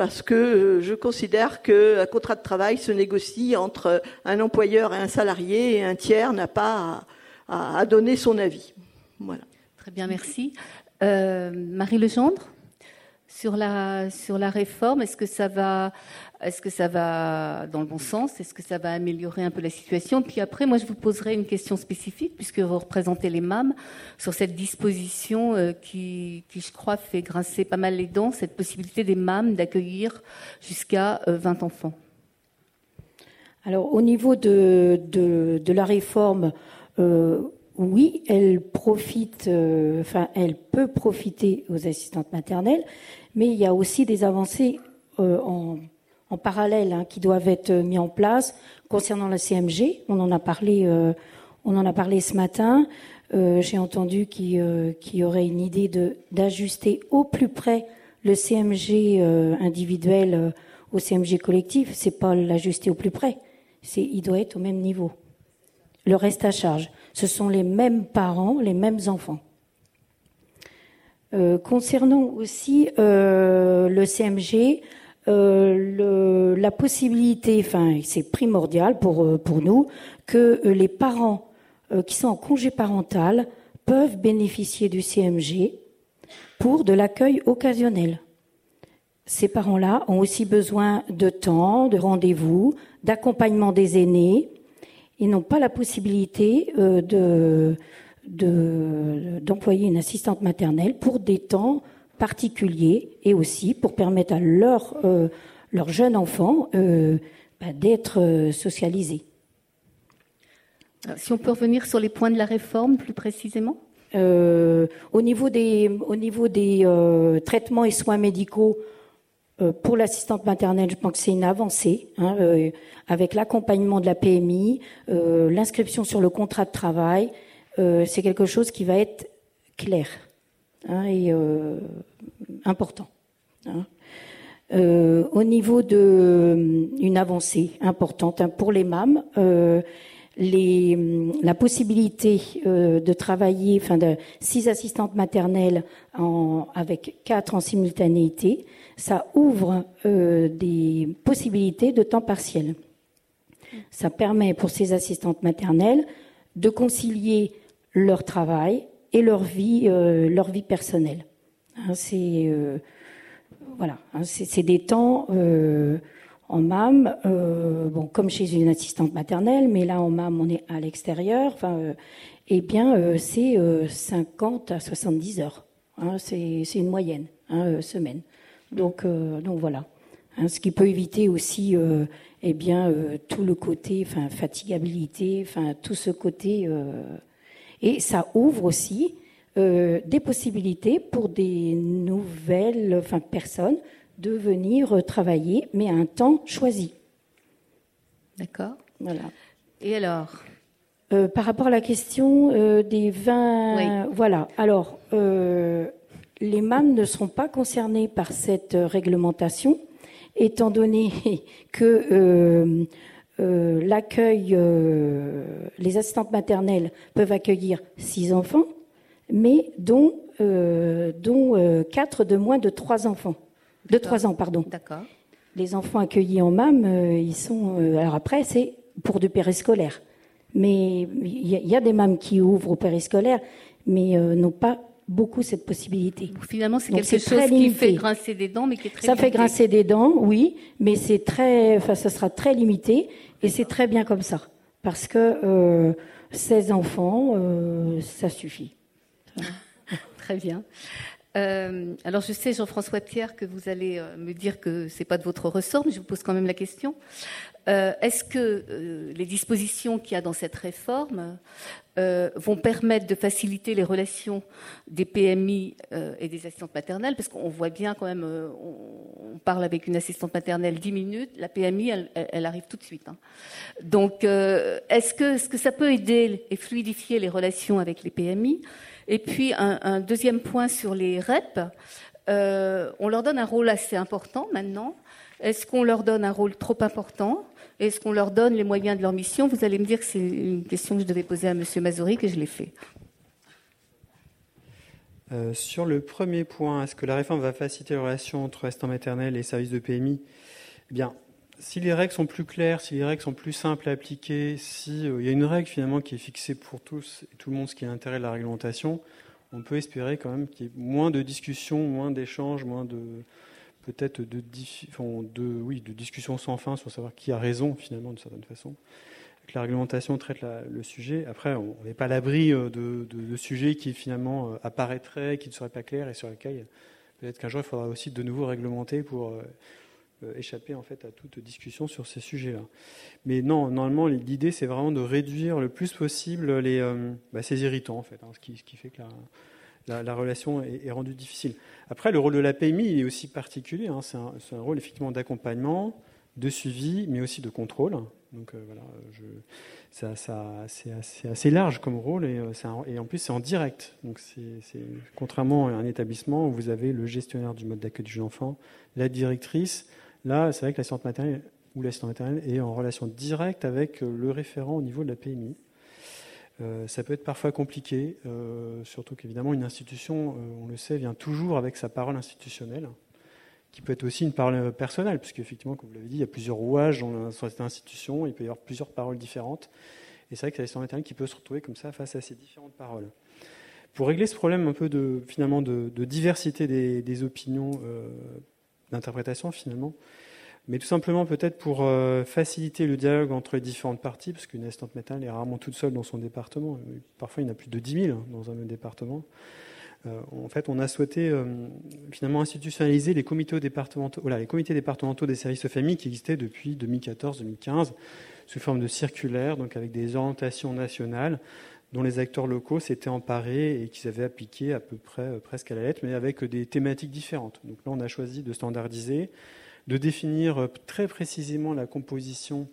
parce que euh, je considère qu'un contrat de travail se négocie entre un employeur et un salarié et un tiers n'a pas à, donner son avis. Voilà.
Très bien, merci. Euh, Marie Legendre sur la, sur la réforme, est-ce que ça va, est-ce que ça va dans le bon sens? Est-ce que ça va améliorer un peu la situation? Puis après, moi, je vous poserai une question spécifique, puisque vous représentez les MAM, sur cette disposition euh, qui, je crois, fait grincer pas mal les dents, cette possibilité des MAM d'accueillir jusqu'à 20 euh, enfants.
Alors, au niveau de, la réforme, euh, oui, elle profite, enfin, elle peut profiter aux assistantes maternelles, mais il y a aussi des avancées euh, en, parallèle hein, qui doivent être mis en place concernant la CMG. On en a parlé, euh, on en a parlé ce matin. Euh, j'ai entendu qu'il y aurait une idée d'ajuster au plus près le CMG individuel au CMG collectif. C'est pas l'ajuster au plus près. C'est, il doit être au même niveau. Le reste à charge. Ce sont les mêmes parents, les mêmes enfants. Euh, concernant aussi euh, le CMG, euh, la possibilité, enfin c'est primordial pour, pour nous, que les parents qui sont en congé parental peuvent bénéficier du CMG pour de l'accueil occasionnel. Ces parents-là ont aussi besoin de temps, de rendez-vous, d'accompagnement des aînés. Ils n'ont pas la possibilité de, d'employer une assistante maternelle pour des temps particuliers et aussi pour permettre à leur, euh, leur jeune enfant euh, bah, d'être euh, socialisé.
Si on peut revenir sur les points de la réforme plus précisément
au niveau des, au niveau des traitements et soins médicaux, pour l'assistante maternelle, je pense que c'est une avancée, hein, avec l'accompagnement de la PMI, l'inscription sur le contrat de travail, euh, c'est quelque chose qui va être clair hein, et euh, important. Hein. Euh, au niveau de une avancée importante hein, pour les MAM, les, la possibilité de travailler, enfin de six assistantes maternelles avec quatre en simultanéité, ça ouvre des possibilités de temps partiel. Ça permet pour ces assistantes maternelles de concilier leur travail et leur vie, euh, leur vie personnelle. Hein, c'est euh, voilà, hein, c'est des temps euh, en MAM, bon comme chez une assistante maternelle, mais là en MAM on est à l'extérieur. Enfin, eh bien c'est 50 à 70 heures. Hein, c'est une moyenne semaine. Donc donc voilà. ce qui peut éviter aussi eh bien tout le côté, enfin fatigabilité, enfin tout ce côté et ça ouvre aussi euh, des possibilités pour des nouvelles enfin, personnes de venir travailler, mais à un temps choisi.
D'accord.
Voilà.
Et alors?
Euh, Par rapport à la question euh, des vins, voilà. Alors, les MAM ne seront pas concernés par cette réglementation, étant donné *laughs* que euh, l'accueil, euh, les assistantes maternelles peuvent accueillir six enfants, mais dont, dont 4 de moins de 3 enfants. De 3 ans, pardon.
D'accord.
Les enfants accueillis en MAM, ils sont. alors après, c'est pour du périscolaire. Mais il y, a des MAM qui ouvrent au périscolaire, mais n'ont pas beaucoup cette possibilité.
finalement, c'est quelque chose qui fait grincer des dents, mais qui est très
Ça fait grincer des dents, oui, mais c'est très, enfin, ça sera très limité, et c'est très bien comme ça, parce que euh, 16 enfants, euh, ça suffit. *laughs*
très bien. Euh, alors je sais, Jean-François Pierre, que vous allez euh, me dire que c'est pas de votre ressort, mais je vous pose quand même la question. Euh, est-ce que euh, les dispositions qu'il y a dans cette réforme euh, vont permettre de faciliter les relations des PMI et des assistantes maternelles? Parce qu'on voit bien quand même, on, parle avec une assistante maternelle 10 minutes, la PMI, elle, arrive tout de suite. Hein. Donc, est-ce que, que ça peut aider et fluidifier les relations avec les PMI Et puis, un, un, deuxième point sur les REP. on leur donne un rôle assez important maintenant. Est-ce qu'on leur donne un rôle trop important? Est-ce qu'on leur donne les moyens de leur mission? Vous allez me dire que c'est une question que je devais poser à M. Mazori, que je l'ai fait.
Euh, sur le premier point, est-ce que la réforme va faciliter les relations entre assistants maternels et services de PMI Eh bien, si les règles sont plus claires, si les règles sont plus simples à appliquer, s'il euh, y a une règle finalement qui est fixée pour tous et tout le monde, ce qui est l'intérêt de la réglementation, on peut espérer quand même qu'il y ait moins de discussions, moins d'échanges, moins de, peut-être de, oui, de discussions sans fin sur savoir qui a raison finalement d'une certaine façon. Que la réglementation traite le sujet. Après, on n'est pas à l'abri euh, de, de, sujets qui finalement euh, apparaîtraient, qui ne seraient pas clairs et sur lesquels peut-être qu'un jour il faudra aussi de nouveau réglementer pour euh, échapper en fait à toute discussion sur ces sujets-là. Mais non, normalement l'idée c'est vraiment de réduire le plus possible les, bah, ces irritants en fait, hein, ce, qui, ce, qui, fait que la, la, relation est, rendue difficile. Après, le rôle de la PMI est aussi particulier. Hein. C'est un, rôle effectivement d'accompagnement, de suivi, mais aussi de contrôle. Donc euh, voilà, c'est assez, large comme rôle et, euh, et en plus c'est en direct. Donc contrairement à un établissement où vous avez le gestionnaire du mode d'accueil du jeune enfant, la directrice. Là, c'est vrai que l'assistante maternelle ou l'assistant maternelle est en relation directe avec le référent au niveau de la PMI. Euh, ça peut être parfois compliqué, euh, surtout qu'évidemment une institution, euh, on le sait, vient toujours avec sa parole institutionnelle, qui peut être aussi une parole personnelle, puisque effectivement, comme vous l'avez dit, il y a plusieurs rouages dans cette institution, il peut y avoir plusieurs paroles différentes, et c'est vrai que c'est l'assistant maternel qui peut se retrouver comme ça face à ces différentes paroles. Pour régler ce problème un peu de finalement de, diversité des, des opinions d'interprétation finalement, mais tout simplement peut-être pour euh, faciliter le dialogue entre les différentes parties, parce qu'une assistante maternelle est rarement toute seule dans son département. Parfois, il y en a plus de 10 000 hein, dans un même département. Euh, en fait, on a souhaité euh, finalement institutionnaliser les comités départementaux, voilà, les comités départementaux des services aux familles qui existaient depuis 2014-2015 sous forme de circulaires, donc avec des orientations nationales dont les acteurs locaux s'étaient emparés et qu'ils avaient appliqué à peu près presque à la lettre, mais avec des thématiques différentes. Donc là, on a choisi de standardiser de définir euh, très précisément la composition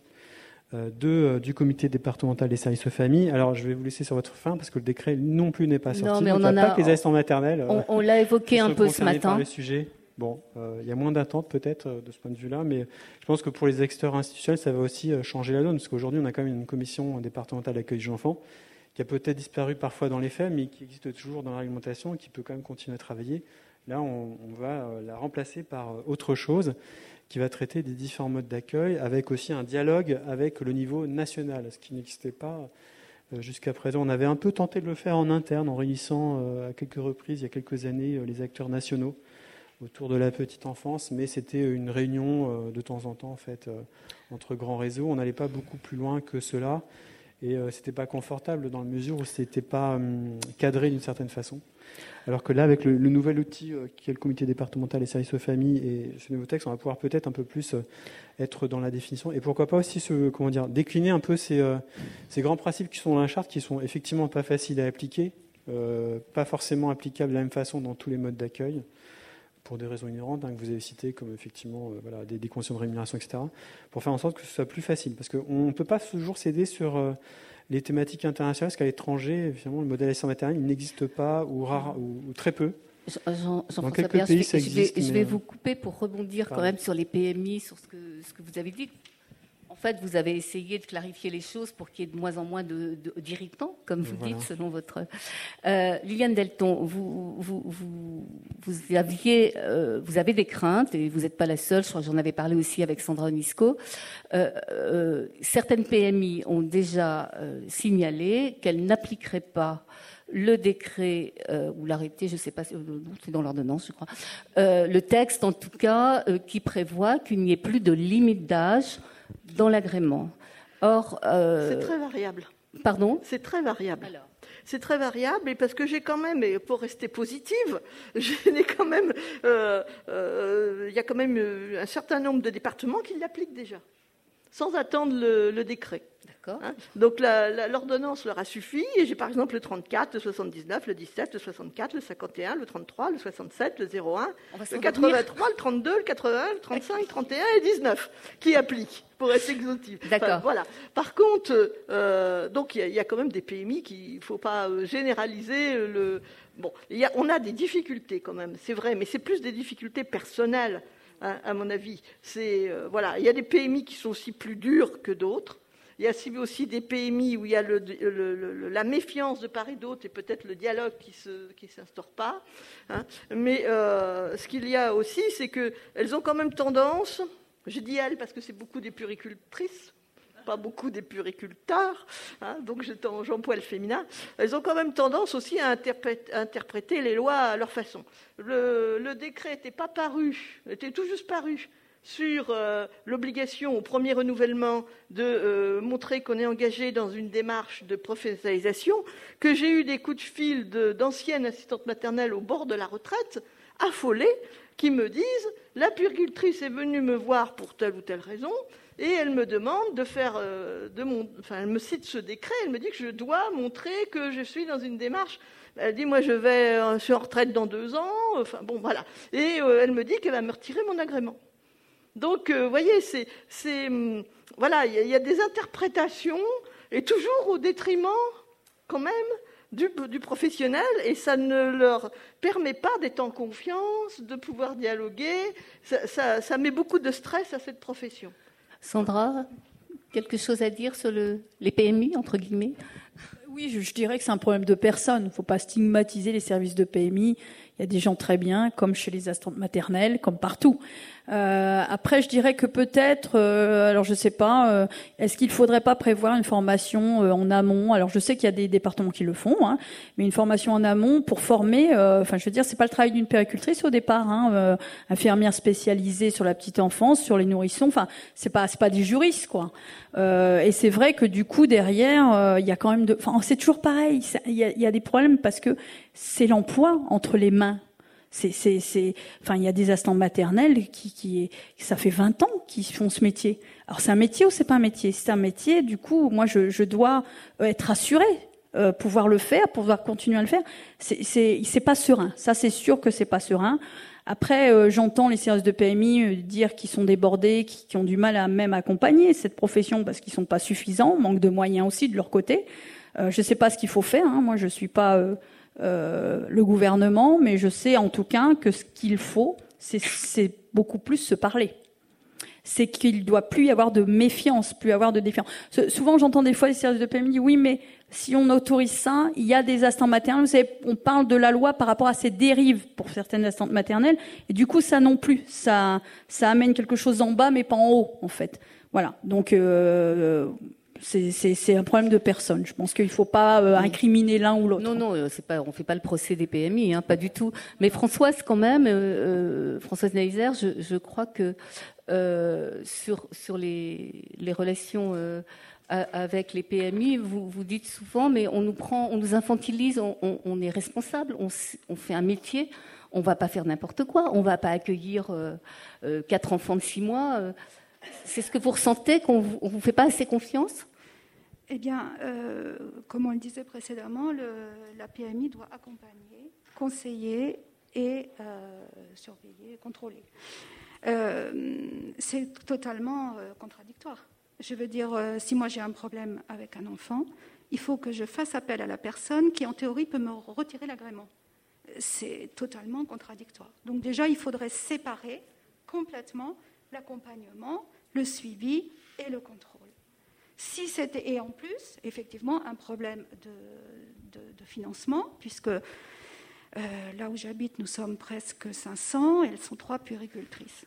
euh, de, euh, du comité départemental des services aux familles. Alors, je vais vous laisser sur votre fin parce que le décret non plus n'est pas sorti.
Non, mais on en a,
pas que les assistants maternels.
On, l'a évoqué un peu ce matin.
le sujet. Bon, il y a moins d'attente peut-être de ce point de vue-là, mais je pense que pour les acteurs institutionnels, ça va aussi changer la donne, parce qu'aujourd'hui, on a quand même une commission départementale d'accueil des enfants qui a peut-être disparu parfois dans les faits, mais qui existe toujours dans la réglementation et qui peut quand même continuer à travailler. Là, on, va euh, la remplacer par euh, autre chose qui va traiter des différents modes d'accueil, avec aussi un dialogue avec le niveau national, ce qui n'existait pas euh, jusqu'à présent. On avait un peu tenté de le faire en interne, en réunissant à quelques reprises, il y a quelques années, les acteurs nationaux autour de la petite enfance, mais c'était une réunion de temps en temps, en fait, entre grands réseaux. On n'allait pas beaucoup plus loin que cela, et ce n'était pas confortable dans la mesure où ce n'était pas hum, cadré d'une certaine façon. Alors que là, avec le, nouvel outil euh, qui est le comité départemental et services aux familles et ce nouveau texte, on va pouvoir peut-être un peu plus euh, être dans la définition. Et pourquoi pas aussi comment dire, décliner un peu ces, euh, ces, grands principes qui sont dans la charte, qui sont effectivement pas faciles à appliquer, pas forcément applicables de la même façon dans tous les modes d'accueil, pour des raisons inhérentes hein, que vous avez citées, comme effectivement voilà, des, des, conditions de rémunération, etc., pour faire en sorte que ce soit plus facile. Parce qu'on ne peut pas toujours céder sur les thématiques internationales, parce qu'à l'étranger, finalement, le modèle assistant maternel n'existe pas ou, rare, ou, très peu.
Jean, Dans quelques pays, ça existe. Je vais, vous couper pour rebondir quand même sur les PMI, sur ce que, ce que vous avez dit. En fait, vous avez essayé de clarifier les choses pour qu'il y ait de moins en moins d'irritants, de, comme vous dites, selon votre. Euh, Liliane Delton, vous, vous, vous, vous aviez, euh, vous avez des craintes et vous n'êtes pas la seule. Je crois que j'en avais parlé aussi avec Sandra Nisco. Euh, certaines PMI ont déjà signalé qu'elles n'appliqueraient pas le décret euh, ou l'arrêté, je ne sais pas, c'est dans l'ordonnance, je crois, euh, le texte en tout cas qui prévoit qu'il n'y ait plus de limite d'âge dans l'agrément.
Or, c'est très variable.
Pardon?
C'est très variable. C'est très variable et parce que j'ai quand même, et pour rester positive, *laughs* j'ai quand même, il y a quand même un certain nombre de départements qui l'appliquent déjà, sans attendre le décret. Hein Donc l'ordonnance leur a suffi. Et j'ai par exemple le 34, le 79, le 17, le 64, le 51, le 33, le 67, le 01, le 83, le 32, le 81, le 35, le 31 et le 19 qui appliquent pour être exhaustif.
D'accord.
voilà. Par contre, euh, donc il y, a quand même des PMI qu'il ne faut pas euh, généraliser. Le... Bon, y a, on a des difficultés quand même, c'est vrai, mais c'est plus des difficultés personnelles, hein, à mon avis. C'est euh, voilà, il y a des PMI qui sont aussi plus durs que d'autres. Il y a aussi des PMI où il y a la méfiance de part et d'autre et peut-être le dialogue qui ne s'instaure pas. Hein. Mais euh, ce qu'il y a aussi, c'est qu'elles ont quand même tendance, je dis elles parce que c'est beaucoup des puricultrices, pas beaucoup des puriculteurs, hein, donc j'emploie le féminin, elles ont quand même tendance aussi à interpréter, les lois à leur façon. Le, le décret n'était pas paru, était tout juste paru sur euh, l'obligation au premier renouvellement de euh, montrer qu'on est engagé dans une démarche de professionnalisation, que j'ai eu des coups de fil d'anciennes assistantes maternelles au bord de la retraite, affolées, qui me disent la puricultrice est venue me voir pour telle ou telle raison, et elle me demande de faire, euh, de mon, enfin, elle me cite ce décret, elle me dit que je dois montrer que je suis dans une démarche. Elle dit, moi, je vais sur retraite dans deux ans. Enfin, bon, voilà. Et elle me dit qu'elle va me retirer mon agrément. Donc, vous voyez, c'est, hum, voilà, il y, a des interprétations et toujours au détriment, quand même, du, professionnel et ça ne leur permet pas d'être en confiance, de pouvoir dialoguer. Ça, met beaucoup de stress à cette profession.
Sandra, quelque chose à dire sur les PMI, entre guillemets?
Oui, je, je, dirais que c'est un problème de personne. Il ne faut pas stigmatiser les services de PMI. Il y a des gens très bien, comme chez les assistantes maternelles, comme partout. Euh, après, je dirais que peut-être, euh, alors je sais pas, euh, est-ce qu'il faudrait pas prévoir une formation euh, en amont? Alors je sais qu'il y a des départements qui le font, hein, mais une formation en amont pour former. Euh, enfin, je veux dire, c'est pas le travail d'une péricultrice au départ, hein, infirmière spécialisée sur la petite enfance, sur les nourrissons. Enfin, c'est pas c'est pas des juristes quoi. et c'est vrai que du coup derrière, il y a quand même de. Enfin, c'est toujours pareil. Il y a, y a des problèmes parce que c'est l'emploi entre les mains c'est, c'est, enfin, il y a des assistantes maternelles qui, ça fait 20 ans qu'ils font ce métier. Alors, c'est un métier ou c'est pas un métier? C'est un métier. Du coup, moi, je, dois euh, être assurée, euh, pouvoir le faire, pouvoir continuer à le faire. C'est, pas serein. Ça, c'est sûr que c'est pas serein. Après, euh, j'entends les services de PMI dire qu'ils sont débordés, qui, ont du mal à même accompagner cette profession parce qu'ils sont pas suffisants, manque de moyens aussi de leur côté. je sais pas ce qu'il faut faire. Hein. Moi, je suis pas le gouvernement, mais je sais en tout cas que ce qu'il faut, c'est beaucoup plus se parler. C'est qu'il doit plus y avoir de méfiance, plus y avoir de défiance. Souvent, j'entends des fois les services de PMI oui, mais si on autorise ça, il y a des instants maternels. Vous savez, on parle de la loi par rapport à ces dérives pour certaines instances maternelles, et du coup, ça non plus, ça, ça amène quelque chose en bas, mais pas en haut, en fait. Voilà. Donc, euh, c'est un problème de personne. Je pense qu'il ne faut pas euh, incriminer l'un ou l'autre.
Non, non, euh, c'est pas, on ne fait pas le procès des PMI, hein, pas du tout. Mais Françoise, quand même, euh, Françoise Neiser, je, je, crois que sur, sur les, les relations avec les PMI, vous, vous dites souvent, mais on nous prend, on nous infantilise, on, on, on est responsable, on, on, fait un métier, on va pas faire n'importe quoi, on va pas accueillir quatre enfants de six mois. C'est ce que vous ressentez, qu'on ne vous fait pas assez confiance?
Eh bien, euh, comme on le disait précédemment, la PMI doit accompagner, conseiller et euh, surveiller, contrôler. Euh, c'est totalement contradictoire. Je veux dire, si moi j'ai un problème avec un enfant, il faut que je fasse appel à la personne qui, en théorie, peut me retirer l'agrément. C'est totalement contradictoire. Donc déjà, il faudrait séparer complètement l'accompagnement le suivi et le contrôle. Si c'était, et en plus, effectivement, un problème de, financement, puisque euh, là où j'habite, nous sommes presque 500, elles sont trois puricultrices.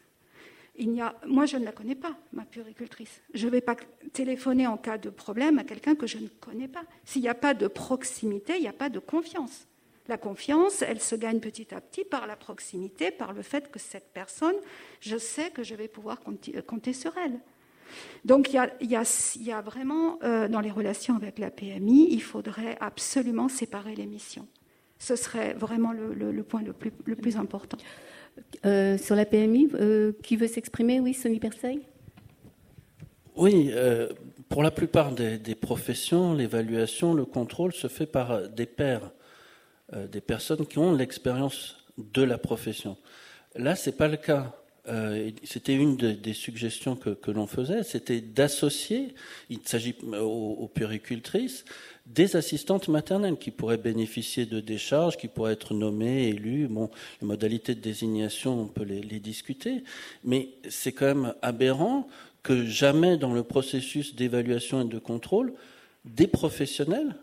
Il a, moi, je ne la connais pas, ma puricultrice. Je ne vais pas téléphoner en cas de problème à quelqu'un que je ne connais pas. S'il n'y a pas de proximité, il n'y a pas de confiance. La confiance, elle se gagne petit à petit par la proximité, par le fait que cette personne, je sais que je vais pouvoir compter sur elle. Donc il y a, vraiment, euh, dans les relations avec la PMI, il faudrait absolument séparer les missions. Ce serait vraiment le, point le plus, important.
Euh, sur la PMI, euh, qui veut s'exprimer? Oui, Sonny Perseil
Oui, pour la plupart des, des professions, l'évaluation, le contrôle se fait par des pairs, des personnes qui ont l'expérience de la profession. Là, ce n'est pas le cas. Euh, c'était une des suggestions que, l'on faisait, c'était d'associer, il s'agit aux, péricultrices, des assistantes maternelles qui pourraient bénéficier de décharges, qui pourraient être nommées, élues. Bon, les modalités de désignation, on peut les, les discuter, mais c'est quand même aberrant que jamais dans le processus d'évaluation et de contrôle, des professionnels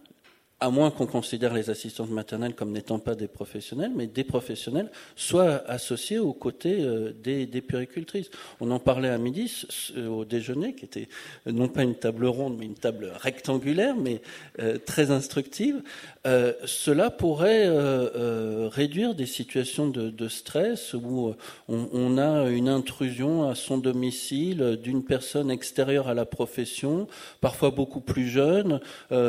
à moins qu'on considère les assistantes maternelles comme n'étant pas des professionnels, mais des professionnels soient associés aux côtés euh, des, des puricultrices. On en parlait à midi euh, au déjeuner, qui était euh, non pas une table ronde, mais une table rectangulaire, mais très instructive. cela pourrait réduire des situations de, stress où on, a une intrusion à son domicile d'une personne extérieure à la profession, parfois beaucoup plus jeune,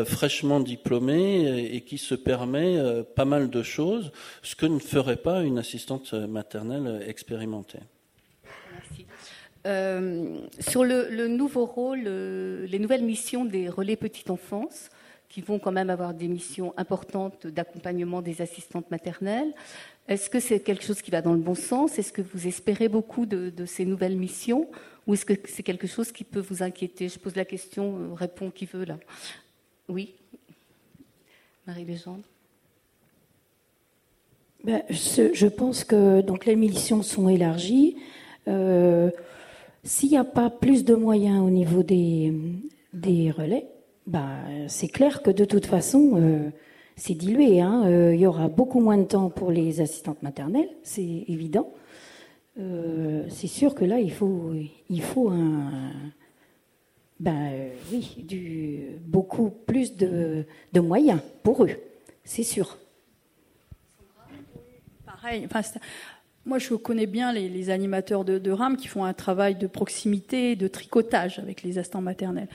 fraîchement diplômée et qui se permet euh, pas mal de choses, ce que ne ferait pas une assistante maternelle expérimentée.
Merci. Euh, sur le, nouveau rôle, euh, les nouvelles missions des relais petite enfance, qui vont quand même avoir des missions importantes d'accompagnement des assistantes maternelles, est-ce que c'est quelque chose qui va dans le bon sens? Est-ce que vous espérez beaucoup de, de ces nouvelles missions? Ou est-ce que c'est quelque chose qui peut vous inquiéter? Je pose la question, répond qui veut là. Oui Marie-Légendre
ben, je, pense que donc, les missions sont élargies. Euh, s'il n'y a pas plus de moyens au niveau des, relais, ben, c'est clair que de toute façon, euh, c'est dilué. Hein. Euh, il y aura beaucoup moins de temps pour les assistantes maternelles, c'est évident. c'est sûr que là, il faut un, ben euh, oui, beaucoup plus de, moyens pour eux, c'est sûr.
Moi je connais bien les, animateurs de, de, RAM qui font un travail de proximité, de tricotage avec les instants maternels.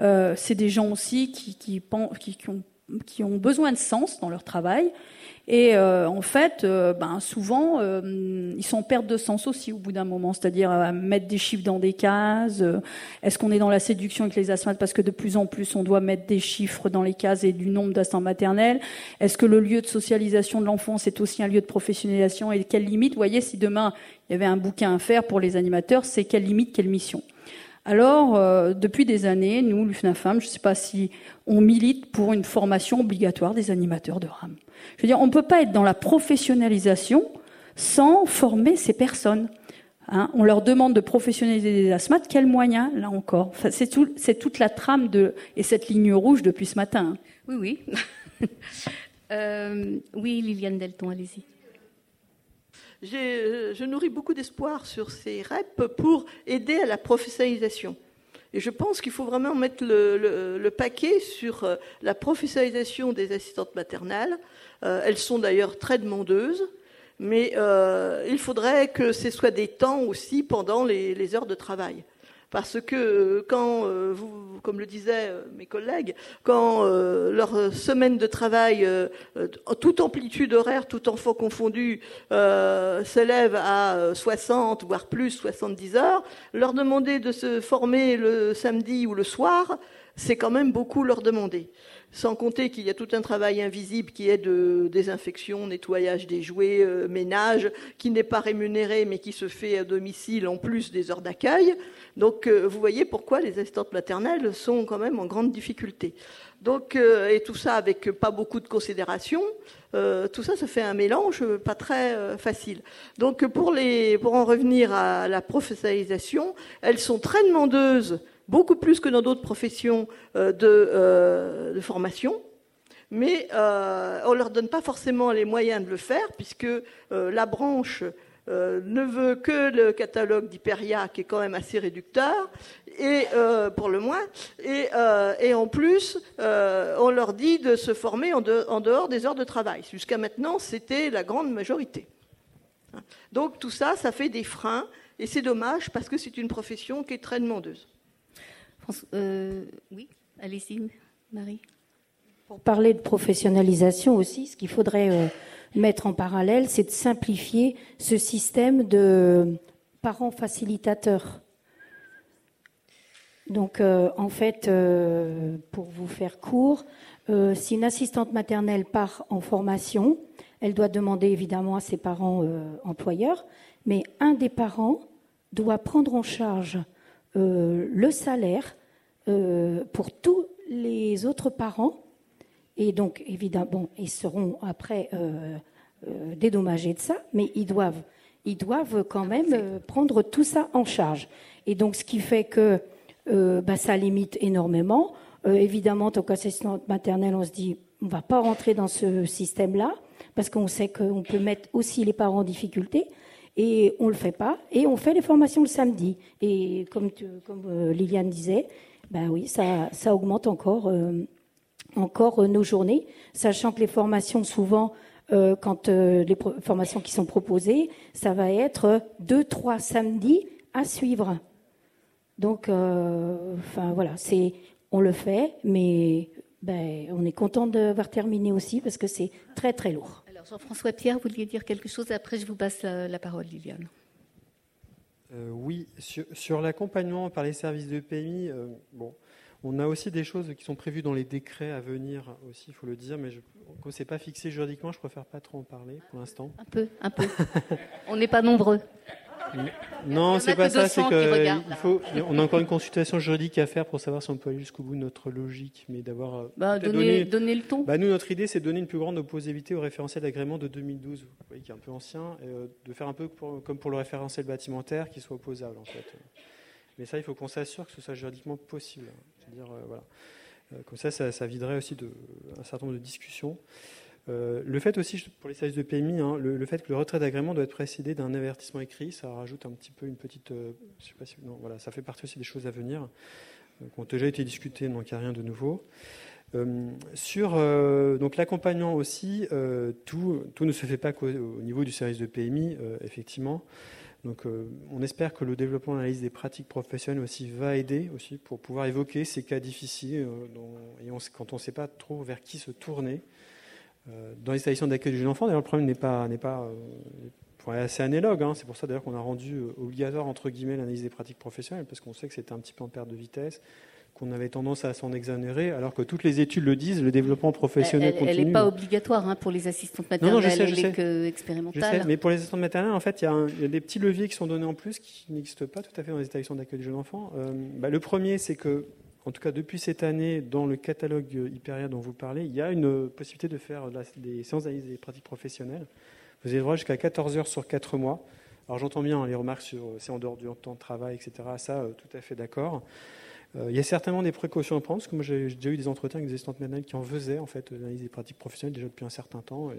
Euh, c'est des gens aussi qui, qui, qui, ont, qui ont besoin de sens dans leur travail. Et euh, en fait, euh, ben, souvent, euh, ils sont en perte de sens aussi au bout d'un moment, c'est-à-dire mettre des chiffres dans des cases. Est-ce qu'on est dans la séduction avec les assistantes parce que de plus en plus, on doit mettre des chiffres dans les cases et du nombre d'assistants maternels? Est-ce que le lieu de socialisation de l'enfant, c'est aussi un lieu de professionnalisation Et quelle limite? Vous voyez, si demain, il y avait un bouquin à faire pour les animateurs, c'est quelle limite, quelle mission? Alors, depuis des années, nous, l'UFNAFAM, je ne sais pas si on milite pour une formation obligatoire des animateurs de RAM. Je veux dire, on ne peut pas être dans la professionnalisation sans former ces personnes. Hein. on leur demande de professionnaliser des asthmates, quels moyens, là encore? C'est toute la trame de, et cette ligne rouge depuis ce matin. Hein.
Oui, oui. *laughs* Euh, oui, Liliane Delton, allez-y.
Je nourris beaucoup d'espoir sur ces REP pour aider à la professionnalisation. Et je pense qu'il faut vraiment mettre le, paquet sur euh, la professionnalisation des assistantes maternelles. Euh, elles sont d'ailleurs très demandeuses, mais euh, il faudrait que ce soit des temps aussi pendant les heures de travail. Parce que euh, quand, euh, vous, comme le disaient euh, mes collègues, quand leur semaine de travail, toute amplitude horaire, tout enfant confondu, s'élève à 60, voire plus, 70 heures, leur demander de se former le samedi ou le soir, c'est quand même beaucoup leur demander. Sans compter qu'il y a tout un travail invisible qui est de désinfection, nettoyage des jouets, euh, ménage, qui n'est pas rémunéré mais qui se fait à domicile en plus des heures d'accueil. Donc euh, vous voyez pourquoi les assistantes maternelles sont quand même en grande difficulté. Donc, euh, et tout ça avec pas beaucoup de considération, tout ça, ça fait un mélange pas très facile. Donc, pour, les, pour en revenir à la professionnalisation, elles sont très demandeuses beaucoup plus que dans d'autres professions euh, euh, de, formation. Mais euh, on ne leur donne pas forcément les moyens de le faire, puisque la branche ne veut que le catalogue d'Hyperia, qui est quand même assez réducteur, et pour le moins. Et, en plus, on leur dit de se former en, en dehors des heures de travail. Jusqu'à maintenant, c'était la grande majorité. Donc tout ça, ça fait des freins, et c'est dommage parce que c'est une profession qui est très demandeuse.
Euh, oui, allez-y, Marie.
Pour parler de professionnalisation aussi, ce qu'il faudrait euh, mettre en parallèle, c'est de simplifier ce système de parents facilitateurs. Donc, euh, en fait, pour vous faire court, si une assistante maternelle part en formation, elle doit demander évidemment à ses parents employeurs, mais un des parents doit prendre en charge le salaire euh, pour tous les autres parents. Et donc, évidemment, ils seront après euh, euh, dédommagés de ça, mais ils doivent, ils doivent quand même prendre tout ça en charge. Et donc, ce qui fait que bah, ça limite énormément. évidemment, en tant qu'assistante maternelle, on se dit, on ne va pas rentrer dans ce système-là, parce qu'on sait qu'on peut mettre aussi les parents en difficulté et on ne le fait pas. Et on fait les formations le samedi. Et comme, comme Liliane disait, ben oui, ça, augmente encore, euh, encore euh, nos journées, sachant que les formations, souvent, euh, quand les formations qui sont proposées, ça va être deux, trois samedis à suivre. Donc, enfin voilà, c'est, on le fait, mais ben, on est content d'avoir terminé aussi parce que c'est très très lourd.
Jean-François Pierre, vous vouliez dire quelque chose Après, je vous passe la parole, Liliane.
Euh, oui, sur, l'accompagnement par les services de PMI, euh, bon, on a aussi des choses qui sont prévues dans les décrets à venir aussi, il faut le dire, mais je, comme c'est pas fixé juridiquement, je préfère pas trop en parler pour l'instant.
Un peu, un peu. *laughs* on n'est pas nombreux.
Non, c'est pas ça. C'est que faut. On a encore une consultation juridique à faire pour savoir si on peut aller jusqu'au bout de notre logique, mais d'avoir. Euh,
bah, donner, le ton.
Bah, nous, notre idée, c'est de donner une plus grande opposabilité au référentiel d'agrément de 2012, vous voyez, qui est un peu ancien, et, euh, de faire un peu comme pour le référentiel bâtimentaire, qui soit opposable en fait. Mais ça, il faut qu'on s'assure que ce soit juridiquement possible. dire euh, voilà. Comme ça, ça, ça viderait aussi de, un certain nombre de discussions. Euh, le fait aussi, pour les services de PMI, hein, le, fait que le retrait d'agrément doit être précédé d'un avertissement écrit, ça rajoute un petit peu une petite. Euh, je sais pas si, non, voilà, ça fait partie aussi des choses à venir, euh, qui ont déjà été discutées, donc il n'y a rien de nouveau. sur donc l'accompagnement aussi, tout, tout, ne se fait pas qu'au niveau du service de PMI, effectivement. Donc, on espère que le développement de l'analyse des pratiques professionnelles aussi va aider aussi pour pouvoir évoquer ces cas difficiles et quand on ne sait pas trop vers qui se tourner. Euh, dans les établissements d'accueil du jeune enfant, d'ailleurs, le problème n'est pas, n'est pas euh, assez analogue. Hein. C'est pour ça d'ailleurs qu'on a rendu euh, obligatoire entre guillemets l'analyse des pratiques professionnelles, parce qu'on sait que c'était un petit peu en perte de vitesse, qu'on avait tendance à s'en exonérer, alors que toutes les études le disent, le développement professionnel
elle,
continue.
Elle n'est pas obligatoire hein, pour les assistantes maternelles, non, non, je sais, je elle que expérimentale.
mais pour les assistantes maternelles, en fait, il y, a des petits leviers qui sont donnés en plus qui n'existent pas tout à fait dans les établissements d'accueil du jeune enfant. Bah, le premier, c'est que en tout cas depuis cette année, dans le catalogue Hyperia dont vous parlez, il y a une possibilité de faire des séances d'analyse des pratiques professionnelles. Vous avez droit jusqu'à 14 heures sur 4 mois. Alors j'entends bien les remarques sur c'est en dehors du temps de travail, etc. Ça, euh, tout à fait d'accord. Euh, il y a certainement des précautions à prendre, parce que moi j'ai déjà eu des entretiens avec des assistantes maternelles qui en faisaient en fait l'analyse des pratiques professionnelles déjà depuis un certain temps.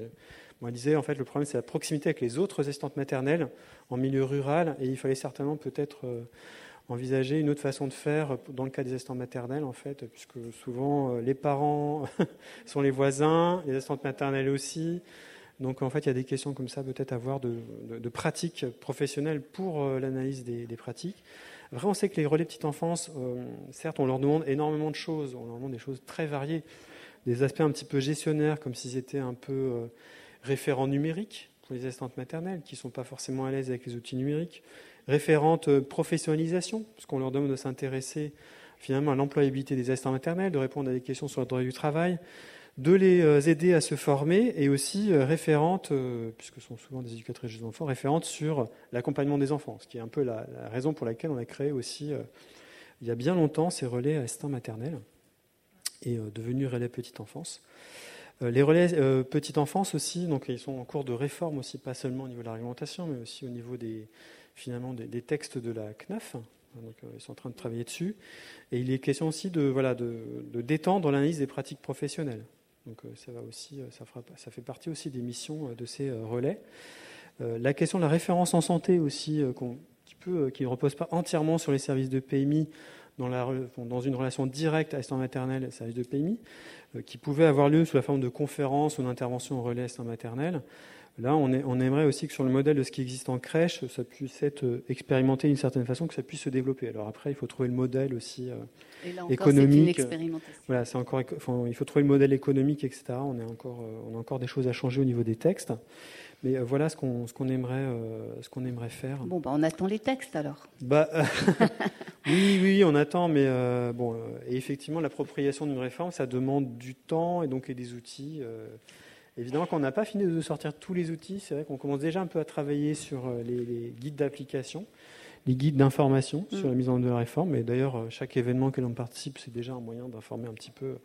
Moi, je disais en fait le problème c'est la proximité avec les autres assistantes maternelles en milieu rural, et il fallait certainement peut-être euh, envisager une autre façon de faire dans le cas des assistants maternels, en fait, puisque souvent euh, les parents *laughs* sont les voisins, les assistantes maternelles aussi. Donc en fait, il y a des questions comme ça peut-être à voir de, pratiques professionnelles pour euh, l'analyse des, pratiques. Après, on sait que les relais petite enfance, euh, certes, on leur demande énormément de choses, on leur demande des choses très variées, des aspects un petit peu gestionnaires, comme s'ils étaient un peu référents numériques pour les assistantes maternelles, qui ne sont pas forcément à l'aise avec les outils numériques référente professionnalisation, parce qu'on leur demande de s'intéresser finalement à l'employabilité des assistants maternels, de répondre à des questions sur le droit du travail, de les euh, aider à se former et aussi euh, référentes, euh, puisque ce sont souvent des éducatrices des enfants, référentes sur l'accompagnement des enfants, ce qui est un peu la, raison pour laquelle on a créé aussi, il y a bien longtemps, ces relais assistants maternels et devenus relais petite enfance. Les relais petite enfance aussi, donc ils sont en cours de réforme aussi, pas seulement au niveau de la réglementation, mais aussi au niveau des, finalement des, textes de la CNAF. Donc, ils sont en train de travailler dessus. Et il est question aussi de, voilà, de, détendre l'analyse des pratiques professionnelles. Donc euh, ça, va aussi, euh, ça, fera, ça fait partie aussi des missions euh, de ces relais. La question de la référence en santé aussi, qui, peut, qui ne repose pas entièrement sur les services de PMI, dans, la, dans, une relation directe assistant maternel et service de PMI, qui pouvait avoir lieu sous la forme de conférences ou d'interventions au relais assistant maternel. Là, on, aimerait aussi que sur le modèle de ce qui existe en crèche, ça puisse être euh, expérimenté d'une certaine façon, que ça puisse se développer. Alors après, il faut trouver le modèle aussi euh, économique. voilà, c'est encore, il faut trouver le modèle économique, etc. On, est encore, euh, on a encore des choses à changer au niveau des textes. Mais voilà ce qu'on ce qu'on aimerait ce qu'on aimerait faire.
Bon, bah, on attend les textes alors.
Bah, *laughs* oui, oui, on attend, mais bon, et effectivement, l'appropriation d'une réforme, ça demande du temps et donc des outils. Évidemment qu'on n'a pas fini de sortir tous les outils. C'est vrai qu'on commence déjà un peu à travailler sur euh, les, guides d'application, les guides d'information sur la mm. mise en œuvre de la réforme. Et d'ailleurs, euh, chaque événement que l'on participe, c'est déjà un moyen d'informer un petit peu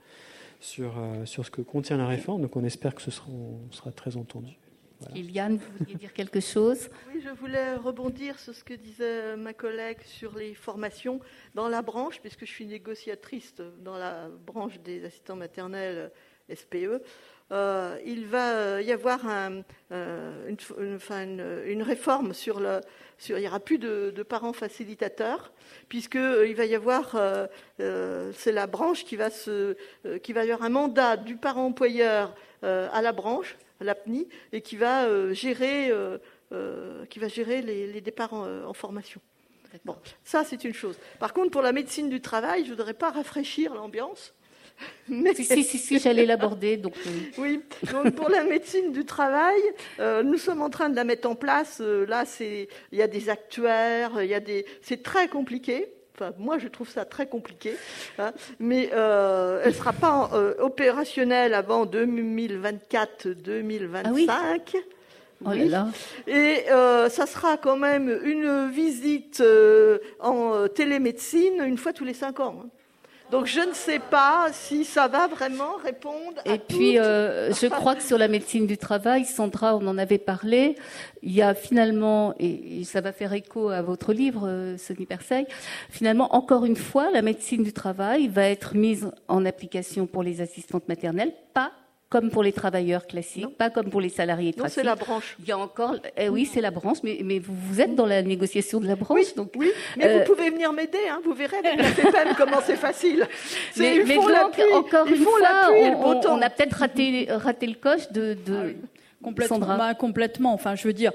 sur, euh, sur ce que contient la réforme. Donc on espère que ce sera, sera très entendu.
Voilà. vous vouliez dire quelque chose?
Oui, je voulais rebondir sur ce que disait ma collègue sur les formations dans la branche, puisque je suis négociatrice dans la branche des assistants maternels SPE. Euh, il va euh, y avoir euh, une, réforme sur le. Sur, il n'y aura plus de, parents facilitateurs, puisqu'il va y avoir. c'est la branche qui va se. qui va y avoir un mandat du parent employeur à la branche, à l'APNI, et qui va gérer. qui va gérer les, les départs en, en formation. Bon, ça c'est une chose. Par contre, pour la médecine du travail, je ne voudrais pas rafraîchir l'ambiance.
Mais... Si, si, si, j'allais l'aborder. Donc,
euh. Oui, donc pour la médecine du travail, euh, nous sommes en train de la mettre en place. Euh, là, il y a des actuaires, il y a des, c'est très compliqué. Enfin, moi, je trouve ça très compliqué, hein. mais elle ne sera pas opérationnelle avant 2024-2025. Ah
Oh là
Et ça sera quand même une visite en télémédecine une fois tous les cinq ans. Hein. Donc je ne sais pas si ça va vraiment répondre.
Et puis euh, je crois que sur la médecine du travail, Sandra, on en avait parlé. Il y a finalement, et ça va faire écho à votre livre, euh, Sonny Perseil, finalement encore une fois, la médecine du travail va être mise en application pour les assistantes maternelles, pas comme pour les travailleurs classiques, pas comme pour les salariés classiques.
Non, c'est la branche.
Il y a encore, eh oui, c'est la branche, mais, mais vous, vous, êtes dans la négociation de la branche,
oui,
donc.
Oui, mais vous euh, pouvez venir m'aider, hein, vous verrez avec la *laughs* comment c'est facile.
Mais, mais donc, encore une fois, on, on, a peut-être raté, raté le coche de, de, ah
Complètement. Bah, complètement. Enfin, je veux dire,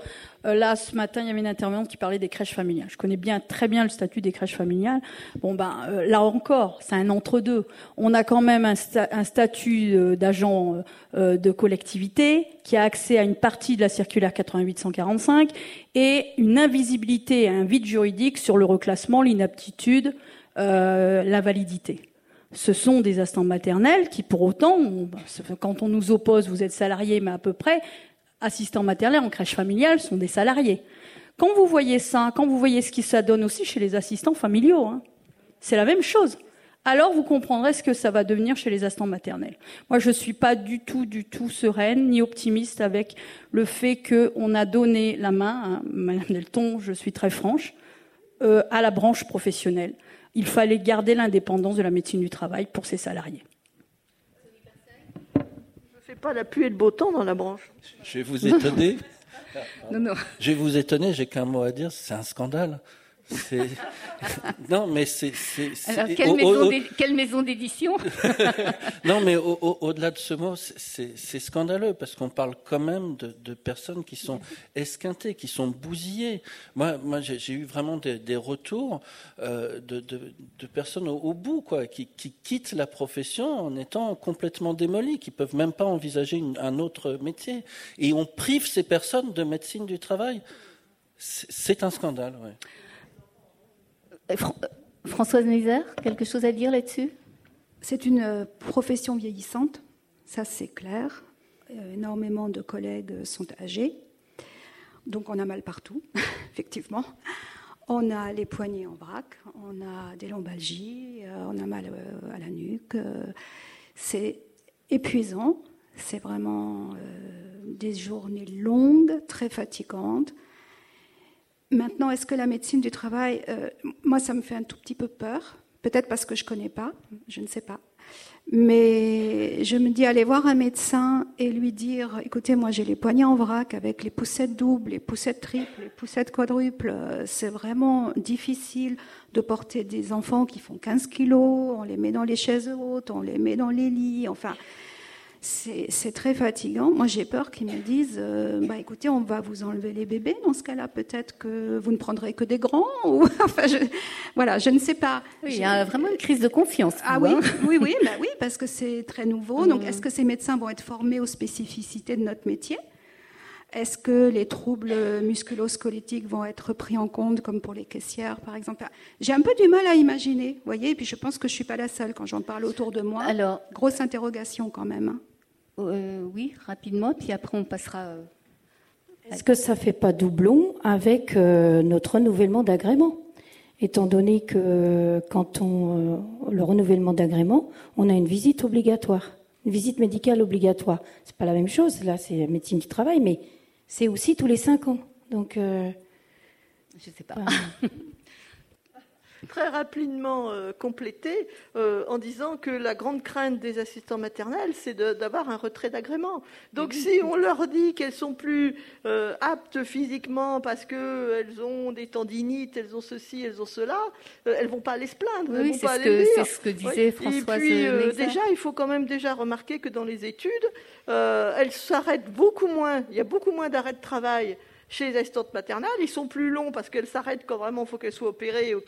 euh, là, ce matin, il y avait une intervenante qui parlait des crèches familiales. Je connais bien, très bien le statut des crèches familiales. Bon, ben, euh, là encore, c'est un entre-deux. On a quand même un, statut euh, d'agent de collectivité qui a accès à une partie de la circulaire 88-145 et une invisibilité, un vide juridique sur le reclassement, l'inaptitude, la validité ce sont des instants maternels qui, pour autant, quand on nous oppose, vous êtes salarié, mais à peu près, assistants maternels en crèche familiale sont des salariés. Quand vous voyez ça, quand vous voyez ce qui ça donne aussi chez les assistants familiaux, hein, c'est la même chose. Alors vous comprendrez ce que ça va devenir chez les assistants maternels. Moi, je suis pas du tout, du tout sereine ni optimiste avec le fait qu'on a donné la main, hein, Madame Delton, je suis très franche, euh, à la branche professionnelle il fallait garder l'indépendance de la médecine du travail pour ses salariés.
Je ne fais pas la pluie et le beau temps dans la branche.
Je vais vous étonner. *laughs* non, non. Je vais vous étonner, j'ai qu'un mot à dire, c'est un scandale. *laughs* non, mais c'est.
Alors, quelle, maison d'édition? *laughs*
Non, mais au-delà de ce mot, c'est scandaleux parce qu'on parle quand même de, personnes qui sont esquintées, qui sont bousillées. Moi, moi j'ai eu vraiment des, retours euh, de, personnes au, bout, quoi, qui, quittent la profession en étant complètement démolies, qui peuvent même pas envisager un autre métier. Et on prive ces personnes de médecine du travail. C'est un scandale, ouais.
Euh, Françoise Neuser, quelque chose à dire là-dessus?
C'est une profession vieillissante, ça c'est clair. énormément de collègues sont âgés, donc on a mal partout, *laughs* effectivement. On a les poignets en vrac, on a des lombalgies, on a mal à la nuque. C'est épuisant, c'est vraiment des journées longues, très fatigantes. Maintenant, est-ce que la médecine du travail, euh, moi, ça me fait un tout petit peu peur, peut-être parce que je ne connais pas, je ne sais pas. Mais je me dis, aller voir un médecin et lui dire, écoutez, moi j'ai les poignets en vrac avec les poussettes doubles, les poussettes triples, les poussettes quadruples. C'est vraiment difficile de porter des enfants qui font 15 kilos. On les met dans les chaises hautes, on les met dans les lits. Enfin, c'est très fatigant. Moi, j'ai peur qu'ils me disent euh, bah, écoutez, on va vous enlever les bébés. Dans ce cas-là, peut-être que vous ne prendrez que des grands. *laughs* Ou, enfin, je, voilà, je ne sais pas.
il y a vraiment une crise de confiance.
Ah oui, hein. oui, oui, *laughs* bah oui, parce que c'est très nouveau. Donc, est-ce que ces médecins vont être formés aux spécificités de notre métier? Est-ce que les troubles musculo-squelettiques vont être pris en compte, comme pour les caissières, par exemple? J'ai un peu du mal à imaginer, vous voyez. Et puis, je pense que je suis pas la seule quand j'en parle autour de moi. Alors, grosse interrogation quand même.
Euh, oui, rapidement, puis après on passera. Euh,
Est-ce que ça ne fait pas doublon avec euh, notre renouvellement d'agrément? Étant donné que quand on le renouvellement d'agrément, on a une visite obligatoire, une visite médicale obligatoire. C'est pas la même chose, là c'est médecine du travail, mais c'est aussi tous les cinq ans. Donc, je
ne sais pas. *laughs*
très rapidement euh, complété euh, en disant que la grande crainte des assistants maternels, c'est d'avoir un retrait d'agrément. Donc si on leur dit qu'elles sont plus euh, aptes physiquement parce qu'elles ont des tendinites, elles ont ceci, elles ont cela, elles vont pas aller se plaindre.
Oui, c'est ce, ce, que disait Françoise.
Et puis déjà, il faut quand même déjà remarquer que dans les études, elles s'arrêtent beaucoup moins. Il y a beaucoup moins d'arrêts de travail chez les assistantes maternelles, ils sont plus longs parce qu'elles s'arrêtent quand vraiment il faut qu'elles soient opérées. Ou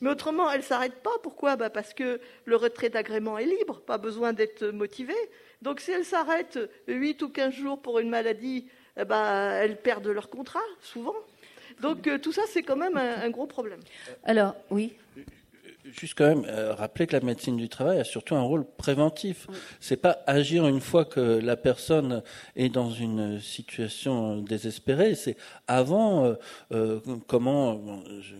Mais autrement, elles ne s'arrêtent pas. Pourquoi? Bah Parce que le retrait d'agrément est libre, pas besoin d'être motivé. Donc si elles s'arrêtent 8 ou 15 jours pour une maladie, eh ben, elles perdent leur contrat, souvent. Donc euh, tout ça, c'est quand même un, un gros problème.
Alors, oui
juste quand même euh, rappeler que la médecine du travail a surtout un rôle préventif. C'est pas agir une fois que la personne est dans une situation désespérée. C'est avant euh, euh, comment, je,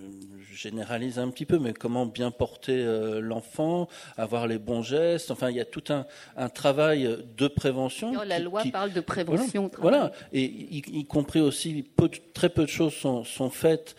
généralise un petit peu, mais comment bien porter l'enfant, avoir les bons gestes. Enfin, il y a tout un, un travail de prévention.
la loi parle de prévention.
Voilà, et y, compris aussi peu, très peu de choses sont, sont faites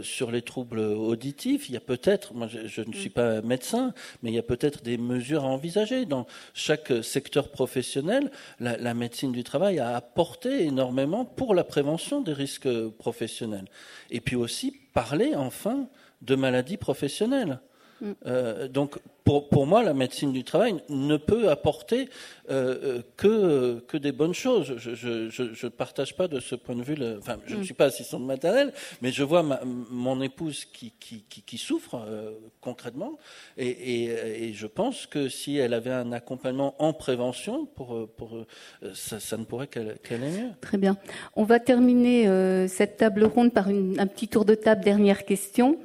sur les troubles auditifs. Il y a peut-être, moi je, je ne suis pas médecin, mais il y a peut-être des mesures à envisager. Dans chaque secteur professionnel, la, médecine du travail a apporté énormément pour la prévention des risques professionnels. Et puis aussi parler enfin de maladies professionnelles. Mm. Euh, donc pour, pour, moi, la médecine du travail ne peut apporter euh, euh, que, que des bonnes choses. Je ne partage pas de ce point de vue, enfin, je ne mm. suis pas assistante maternelle, mais je vois mon épouse qui, qui, qui, souffre concrètement, et, et, et, je pense que si elle avait un accompagnement en prévention, pour, pour, ça, ça ne pourrait qu'aller mieux.
Très bien. On va terminer cette table ronde par une, un petit tour de table, dernière question.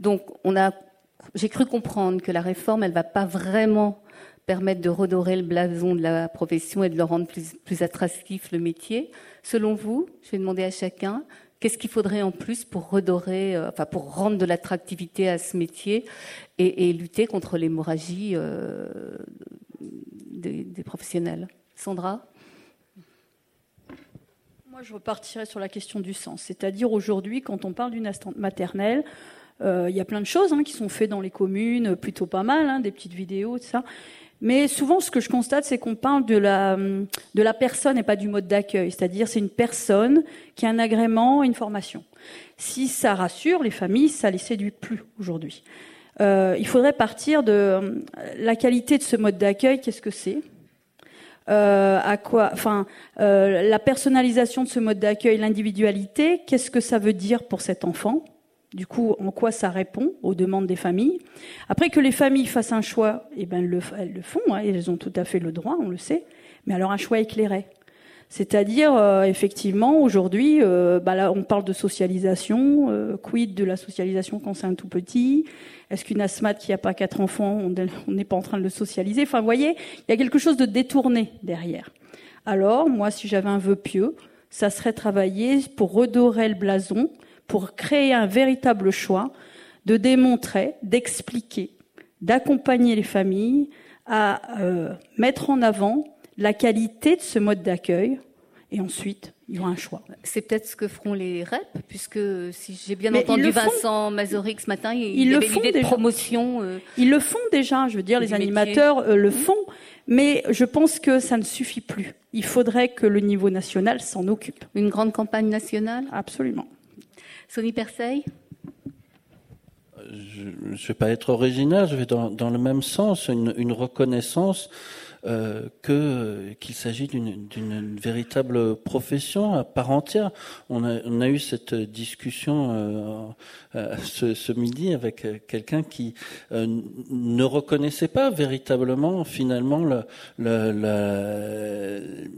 Donc, on a j'ai cru comprendre que la réforme, elle va pas vraiment permettre de redorer le blason de la profession et de le rendre plus, attractif le métier. Selon vous, je vais demander à chacun, qu'est-ce qu'il faudrait en plus pour redorer, euh, enfin pour rendre de l'attractivité à ce métier et, lutter contre l'hémorragie euh, des, des, professionnels? Sandra?
Moi, je repartirais sur la question du sens. C'est-à-dire aujourd'hui, quand on parle d'une assistante maternelle, il y a plein de choses hein, qui sont faites dans les communes, plutôt pas mal, hein, des petites vidéos, tout ça. Mais souvent, ce que je constate, c'est qu'on parle de la, personne et pas du mode d'accueil. C'est-à-dire, c'est une personne qui a un agrément, une formation. Si ça rassure les familles, ça les séduit plus aujourd'hui. Euh, il faudrait partir de euh, la qualité de ce mode d'accueil. Qu'est-ce que c'est? Euh, à quoi, enfin, euh, la personnalisation de ce mode d'accueil, l'individualité, qu'est-ce que ça veut dire pour cet enfant? Du coup, en quoi ça répond aux demandes des familles? Après que les familles fassent un choix, eh ben, elles le, font, hein, elles ont tout à fait le droit, on le sait, mais alors un choix éclairé. C'est-à-dire, euh, effectivement, aujourd'hui, euh, bah on parle de socialisation. Euh, quid de la socialisation quand c'est un tout petit? Est-ce qu'une asthmate qui n'a pas quatre enfants, on n'est pas en train de le socialiser? Enfin, vous voyez, il y a quelque chose de détourné derrière. Alors, moi, si j'avais un vœu pieux, ça serait travailler pour redorer le blason, pour créer un véritable choix, de démontrer, d'expliquer, d'accompagner les familles à mettre en avant la qualité de ce mode d'accueil, et ensuite, il y aura un choix.
C'est peut-être ce que feront les REP, puisque si j'ai bien entendu Vincent Mazoric ce matin, il, il y avait de promotion.
Euh, ils le font déjà, je veux dire, les animateurs euh, le mmh. font, mais je pense que ça ne suffit plus. Il faudrait que le niveau national s'en occupe.
Une grande campagne nationale?
Absolument.
Sony Perseil
je ne vais pas être original, je vais dans, le même sens, une reconnaissance euh, que qu'il s'agit d'une véritable profession à part entière. On a, on a eu cette discussion euh, euh ce, ce, midi avec quelqu'un qui euh, ne reconnaissait pas véritablement finalement le, le, le,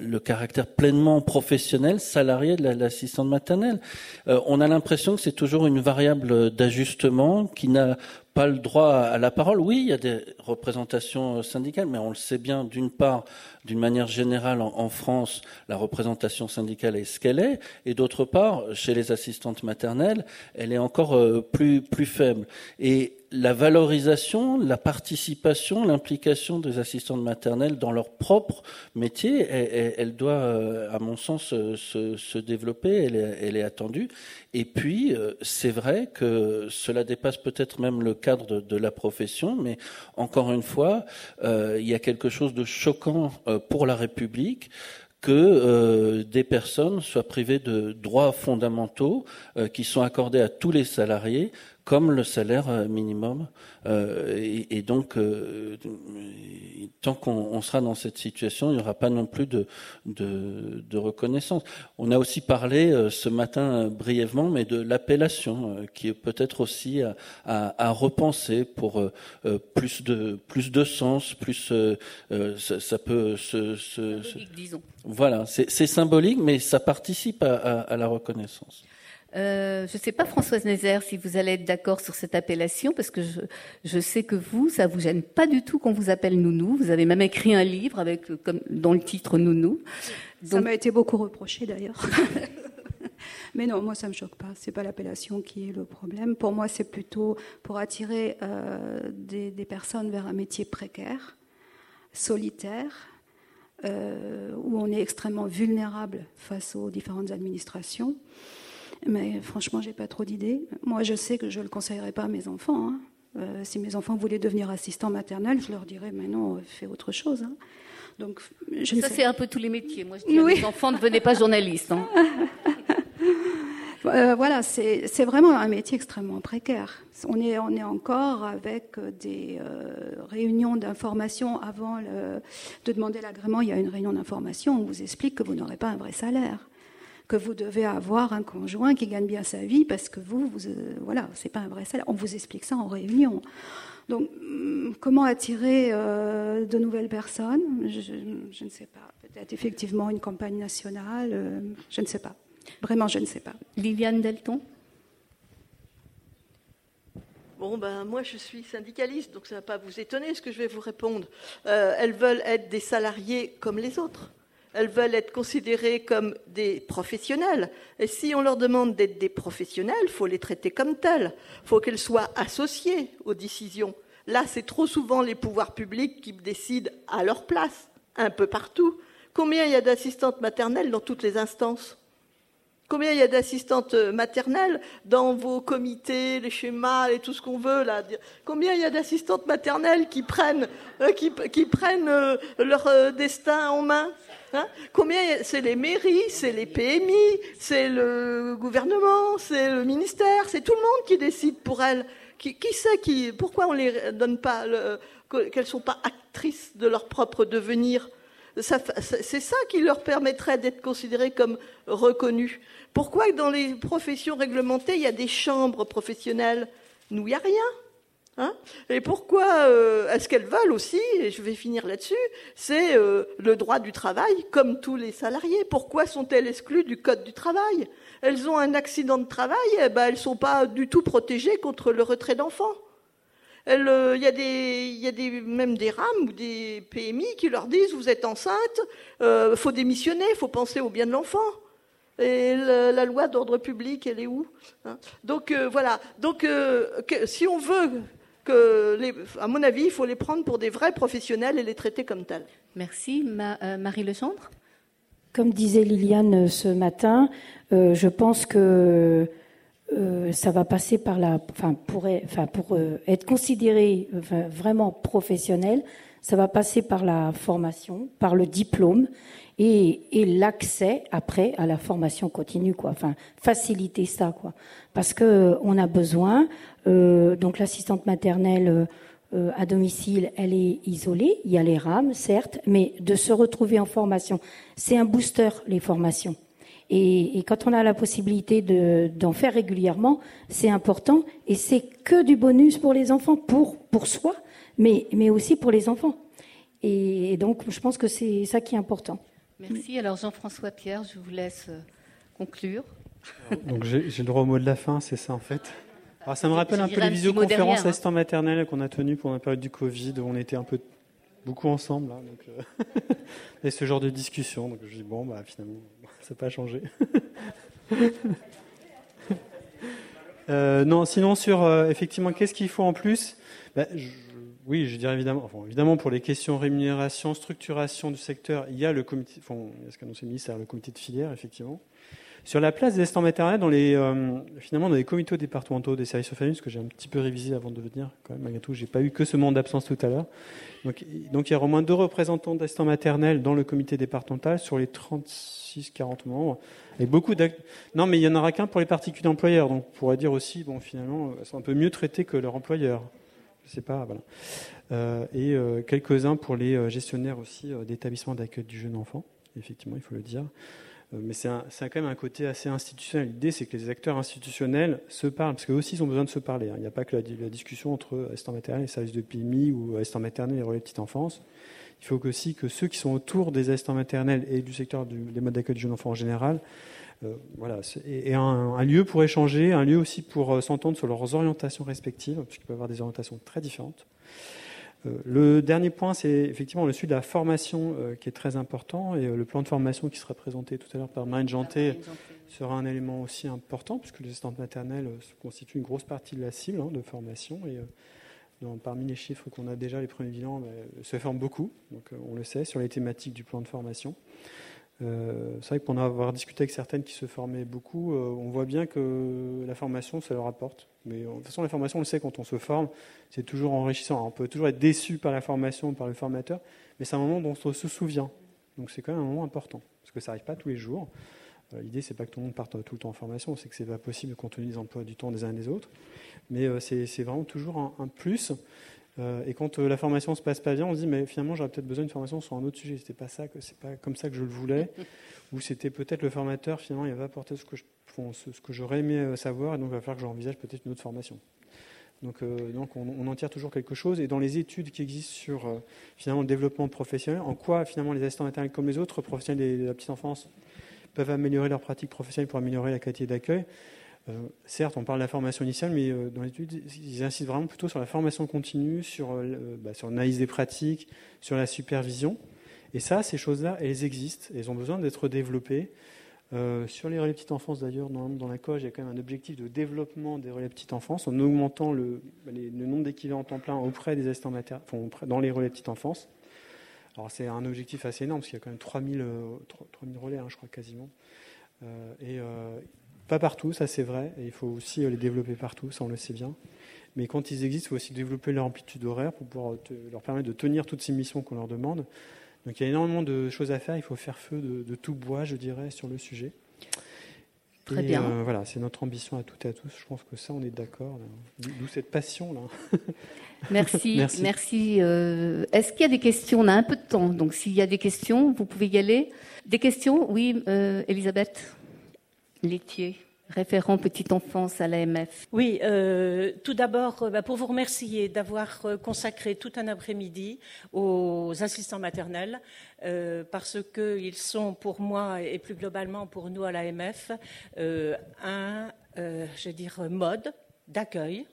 le caractère pleinement professionnel, salarié de l'assistante maternelle. on a l'impression que c'est toujours une variable d'ajustement qui n'a pas le droit à la parole. Oui, il y a des représentations syndicales, mais on le sait bien, d'une part, d'une manière générale, en, France, la représentation syndicale est ce qu'elle est, et d'autre part, chez les assistantes maternelles, elle est encore euh, plus, plus faible. Et la valorisation, la participation, l'implication des assistantes maternelles dans leur propre métier, elle, doit, euh, à mon sens, se, se développer, elle est, elle est, attendue. Et puis, euh, c'est vrai que cela dépasse peut-être même le cadre de, la profession, mais encore une fois, euh, il y a quelque chose de choquant pour la République que des personnes soient privées de droits fondamentaux qui sont accordés à tous les salariés comme le salaire euh, minimum. Euh, et, donc, euh, tant qu'on sera dans cette situation, il n'y aura pas non plus de, de, reconnaissance. On a aussi parlé ce matin brièvement, mais de l'appellation, qui est peut-être aussi à, repenser pour plus de plus de sens, plus ça, peut se, voilà, c'est symbolique, mais ça participe à la reconnaissance.
Euh, je ne sais pas, Françoise Nézère, si vous allez être d'accord sur cette appellation, parce que je, je, sais que vous, ça vous gêne pas du tout qu'on vous appelle Nounou. Vous avez même écrit un livre avec, comme, dans le titre Nounou.
Ça m'a été beaucoup reproché d'ailleurs. *laughs* Mais non, moi ça me choque pas. C'est pas l'appellation qui est le problème. Pour moi, c'est plutôt pour attirer euh, des, des, personnes vers un métier précaire, solitaire, euh, où on est extrêmement vulnérable face aux différentes administrations. Mais franchement, j'ai pas trop d'idées. Moi, je sais que je le conseillerais pas à mes enfants. Hein. Euh, si mes enfants voulaient devenir assistants maternels, je leur dirais, mais non, fais autre chose. Hein.
Donc, je ça, c'est un peu tous les métiers. Moi, je dis à mes enfants, ne devenez pas journalistes. Hein. *laughs*
Euh, voilà, c'est vraiment un métier extrêmement précaire. On est, on est encore avec des euh, réunions d'information avant le, de demander l'agrément. Il y a une réunion d'information, on vous explique que vous n'aurez pas un vrai salaire que vous devez avoir un conjoint qui gagne bien sa vie parce que vous, vous euh, voilà, c'est pas un vrai salaire. On vous explique ça en réunion. Donc, hum, comment attirer euh, de nouvelles personnes? Je, ne sais pas. Peut-être effectivement une campagne nationale. Euh, je ne sais pas. Vraiment, je ne sais pas.
Liliane Delton?
Bon, ben, moi, je suis syndicaliste, donc ça ne va pas vous étonner ce que je vais vous répondre. elles veulent être des salariés comme les autres. Elles veulent être considérées comme des professionnels. Et si on leur demande d'être des professionnels, il faut les traiter comme tels. Il faut qu'elles soient associées aux décisions. Là, c'est trop souvent les pouvoirs publics qui décident à leur place, un peu partout. Combien il y a d'assistantes maternelles dans toutes les instances? Combien il y a d'assistantes maternelles dans vos comités, les schémas et tout ce qu'on veut là? Combien il y a d'assistantes maternelles qui prennent, euh, qui, prennent euh, leur euh, destin en main? Hein? Combien c'est les mairies, c'est les PMI, c'est le gouvernement, c'est le ministère, c'est tout le monde qui décide pour elles. Qui, sait qui Pourquoi on les donne pas qu'elles sont pas actrices de leur propre devenir? C'est ça qui leur permettrait d'être considérées comme reconnues. Pourquoi dans les professions réglementées il y a des chambres professionnelles Nous, il n'y a rien. Hein? Et pourquoi est-ce qu'elles veulent aussi, et je vais finir là-dessus, c'est le droit du travail comme tous les salariés? Pourquoi sont-elles exclues du Code du travail? Elles ont un accident de travail, eh ben, elles ne sont pas du tout protégées contre le retrait d'enfants. Il y a, des, y a des, même des RAM ou des PMI qui leur disent vous êtes enceinte, il faut démissionner, il faut penser au bien de l'enfant. Et la, loi d'ordre public, elle est où hein? Donc euh, voilà. Donc euh, si on veut que, les, à mon avis, il faut les prendre pour des vrais professionnels et les traiter comme tels.
Merci, euh, Marie Legendre.
Comme disait Liliane ce matin, je pense que ça va passer par la, enfin pour, enfin pour être considéré vraiment professionnel, ça va passer par la formation, par le diplôme et, l'accès après à la formation continue, quoi. Enfin, faciliter ça, quoi. Parce que euh, on a besoin. Euh, donc l'assistante maternelle euh, à domicile, elle est isolée. Il y a les rames, certes, mais de se retrouver en formation, c'est un booster les formations. Et, et, quand on a la possibilité d'en faire régulièrement, c'est important et c'est que du bonus pour les enfants, pour, pour soi, mais, mais aussi pour les enfants. Et donc, je pense que c'est ça qui est important.
Merci. Alors Jean-François Pierre, je vous laisse euh, conclure.
Donc j'ai le droit au mot de la fin, c'est ça en fait? Alors ça me rappelle un peu les visioconférences assistants maternels qu'on a tenues pendant la période du Covid, où on était un peu beaucoup ensemble. donc, euh, *laughs* et ce genre de discussion. Donc je dis bon, bah finalement, ça n'a pas changé. *laughs* Euh, non, sinon sur effectivement, qu'est-ce qu'il faut en plus? Bah, oui, je dirais évidemment, enfin, évidemment pour les questions rémunération, structuration du secteur, il y a le comité, enfin, il y a ce le ministère, le comité de filière, effectivement. Sur la place des assistants maternels, dans les, euh, finalement, dans les comités départementaux des services aux familles, ce que j'ai un petit peu révisé avant de venir, malgré tout, j'ai pas eu que ce monde d'absence tout à l'heure. Donc, il y a au moins deux représentants d'assistants maternels dans le comité départemental sur les 36-40 membres. Et beaucoup non, mais il y en aura qu'un pour les particuliers employeurs. Donc, on pourrait dire aussi, bon, finalement, ils sont un peu mieux traités que leur employeur je sais pas, voilà. Euh, et euh, quelques-uns pour les euh, gestionnaires aussi d'établissements d'accueil du jeune enfant, effectivement, il faut le dire. Mais c'est quand même un côté assez institutionnel. L'idée, c'est que les acteurs institutionnels se parlent, parce qu'eux aussi, ils ont besoin de se parler. Hein. Il n'y a pas que la, discussion entre assistants maternels et services de PMI ou assistants maternels et relais de petite enfance. Il faut aussi que ceux qui sont autour des assistants maternels et du secteur des modes d'accueil du jeune enfant en général euh, voilà, et, un, lieu pour échanger, un lieu aussi pour euh, s'entendre sur leurs orientations respectives, puisqu'il peut y avoir des orientations très différentes. Euh, le dernier point, c'est effectivement le suivi de la formation qui est très important. Et le plan de formation qui sera présenté tout à l'heure par Marine Janté sera un élément aussi important puisque les assistantes maternelles constituent une grosse partie de la cible hein, de formation. Et parmi les chiffres qu'on a déjà, les premiers bilans, bah, se forment beaucoup, donc on le sait, sur les thématiques du plan de formation. Euh, c'est vrai que pour en avoir discuté avec certaines qui se formaient beaucoup, euh, on voit bien que la formation, ça leur apporte. Mais de toute façon, la formation, on le sait, quand on se forme, c'est toujours enrichissant. on peut toujours être déçu par la formation, par le formateur, mais c'est un moment dont on se souvient. Donc c'est quand même un moment important, parce que ça n'arrive pas tous les jours. Euh, l'idée, c'est pas que tout le monde parte tout le temps en formation, c'est que c'est pas possible compte tenu des emplois du temps des uns et des autres. Mais c'est vraiment toujours un plus. Euh, et quand euh, la formation se passe pas bien, on se dit mais finalement j'aurais peut-être besoin d'une formation sur un autre sujet. C'était pas ça, c'est pas comme ça que je le voulais, *laughs* ou c'était peut-être le formateur finalement il va apporter ce que je, ce, que j'aurais aimé euh, savoir, et donc il va falloir que j'envisage peut-être une autre formation. Donc, donc on, en tire toujours quelque chose. Et dans les études qui existent sur finalement le développement professionnel, en quoi finalement les assistants maternels comme les autres professionnels de la petite enfance peuvent améliorer leur pratique professionnelle pour améliorer la qualité d'accueil. Euh, certes, on parle de la formation initiale, mais euh, dans l'étude, ils insistent vraiment plutôt sur la formation continue, sur, euh, bah, sur l'analyse des pratiques, sur la supervision. Et ça, ces choses-là, elles existent, elles ont besoin d'être développées. sur les relais petite enfance, d'ailleurs, dans, la COGE, il y a quand même un objectif de développement des relais petite enfance en augmentant le, bah, le nombre d'équivalents temps plein auprès des assistants maternels, dans les relais petite enfance. Alors, c'est un objectif assez énorme, parce qu'il y a quand même 3000, 3000 relais, hein, je crois, quasiment. et pas partout, ça c'est vrai, et il faut aussi euh, les développer partout, ça on le sait bien. Mais quand ils existent, il faut aussi développer leur amplitude horaire pour pouvoir leur permettre de tenir toutes ces missions qu'on leur demande. Donc il y a énormément de choses à faire, il faut faire feu de, tout bois, je dirais, sur le sujet.
Très bien.
Euh, voilà, c'est notre ambition à toutes et à tous. Je pense que ça, on est d'accord. D'où cette passion là. *laughs* *laughs*
Merci. Merci. Euh, est-ce qu'il y a des questions? On a un peu de temps, donc s'il y a des questions, vous pouvez y aller. Des questions? Oui, Elisabeth? Laitier, référent petite enfance à l'AMF.
Oui, euh, tout d'abord, euh, bah, pour vous remercier d'avoir euh, consacré tout un après-midi aux assistants maternels, parce qu'ils sont pour moi et plus globalement pour nous à l'AMF un, je veux mode d'accueil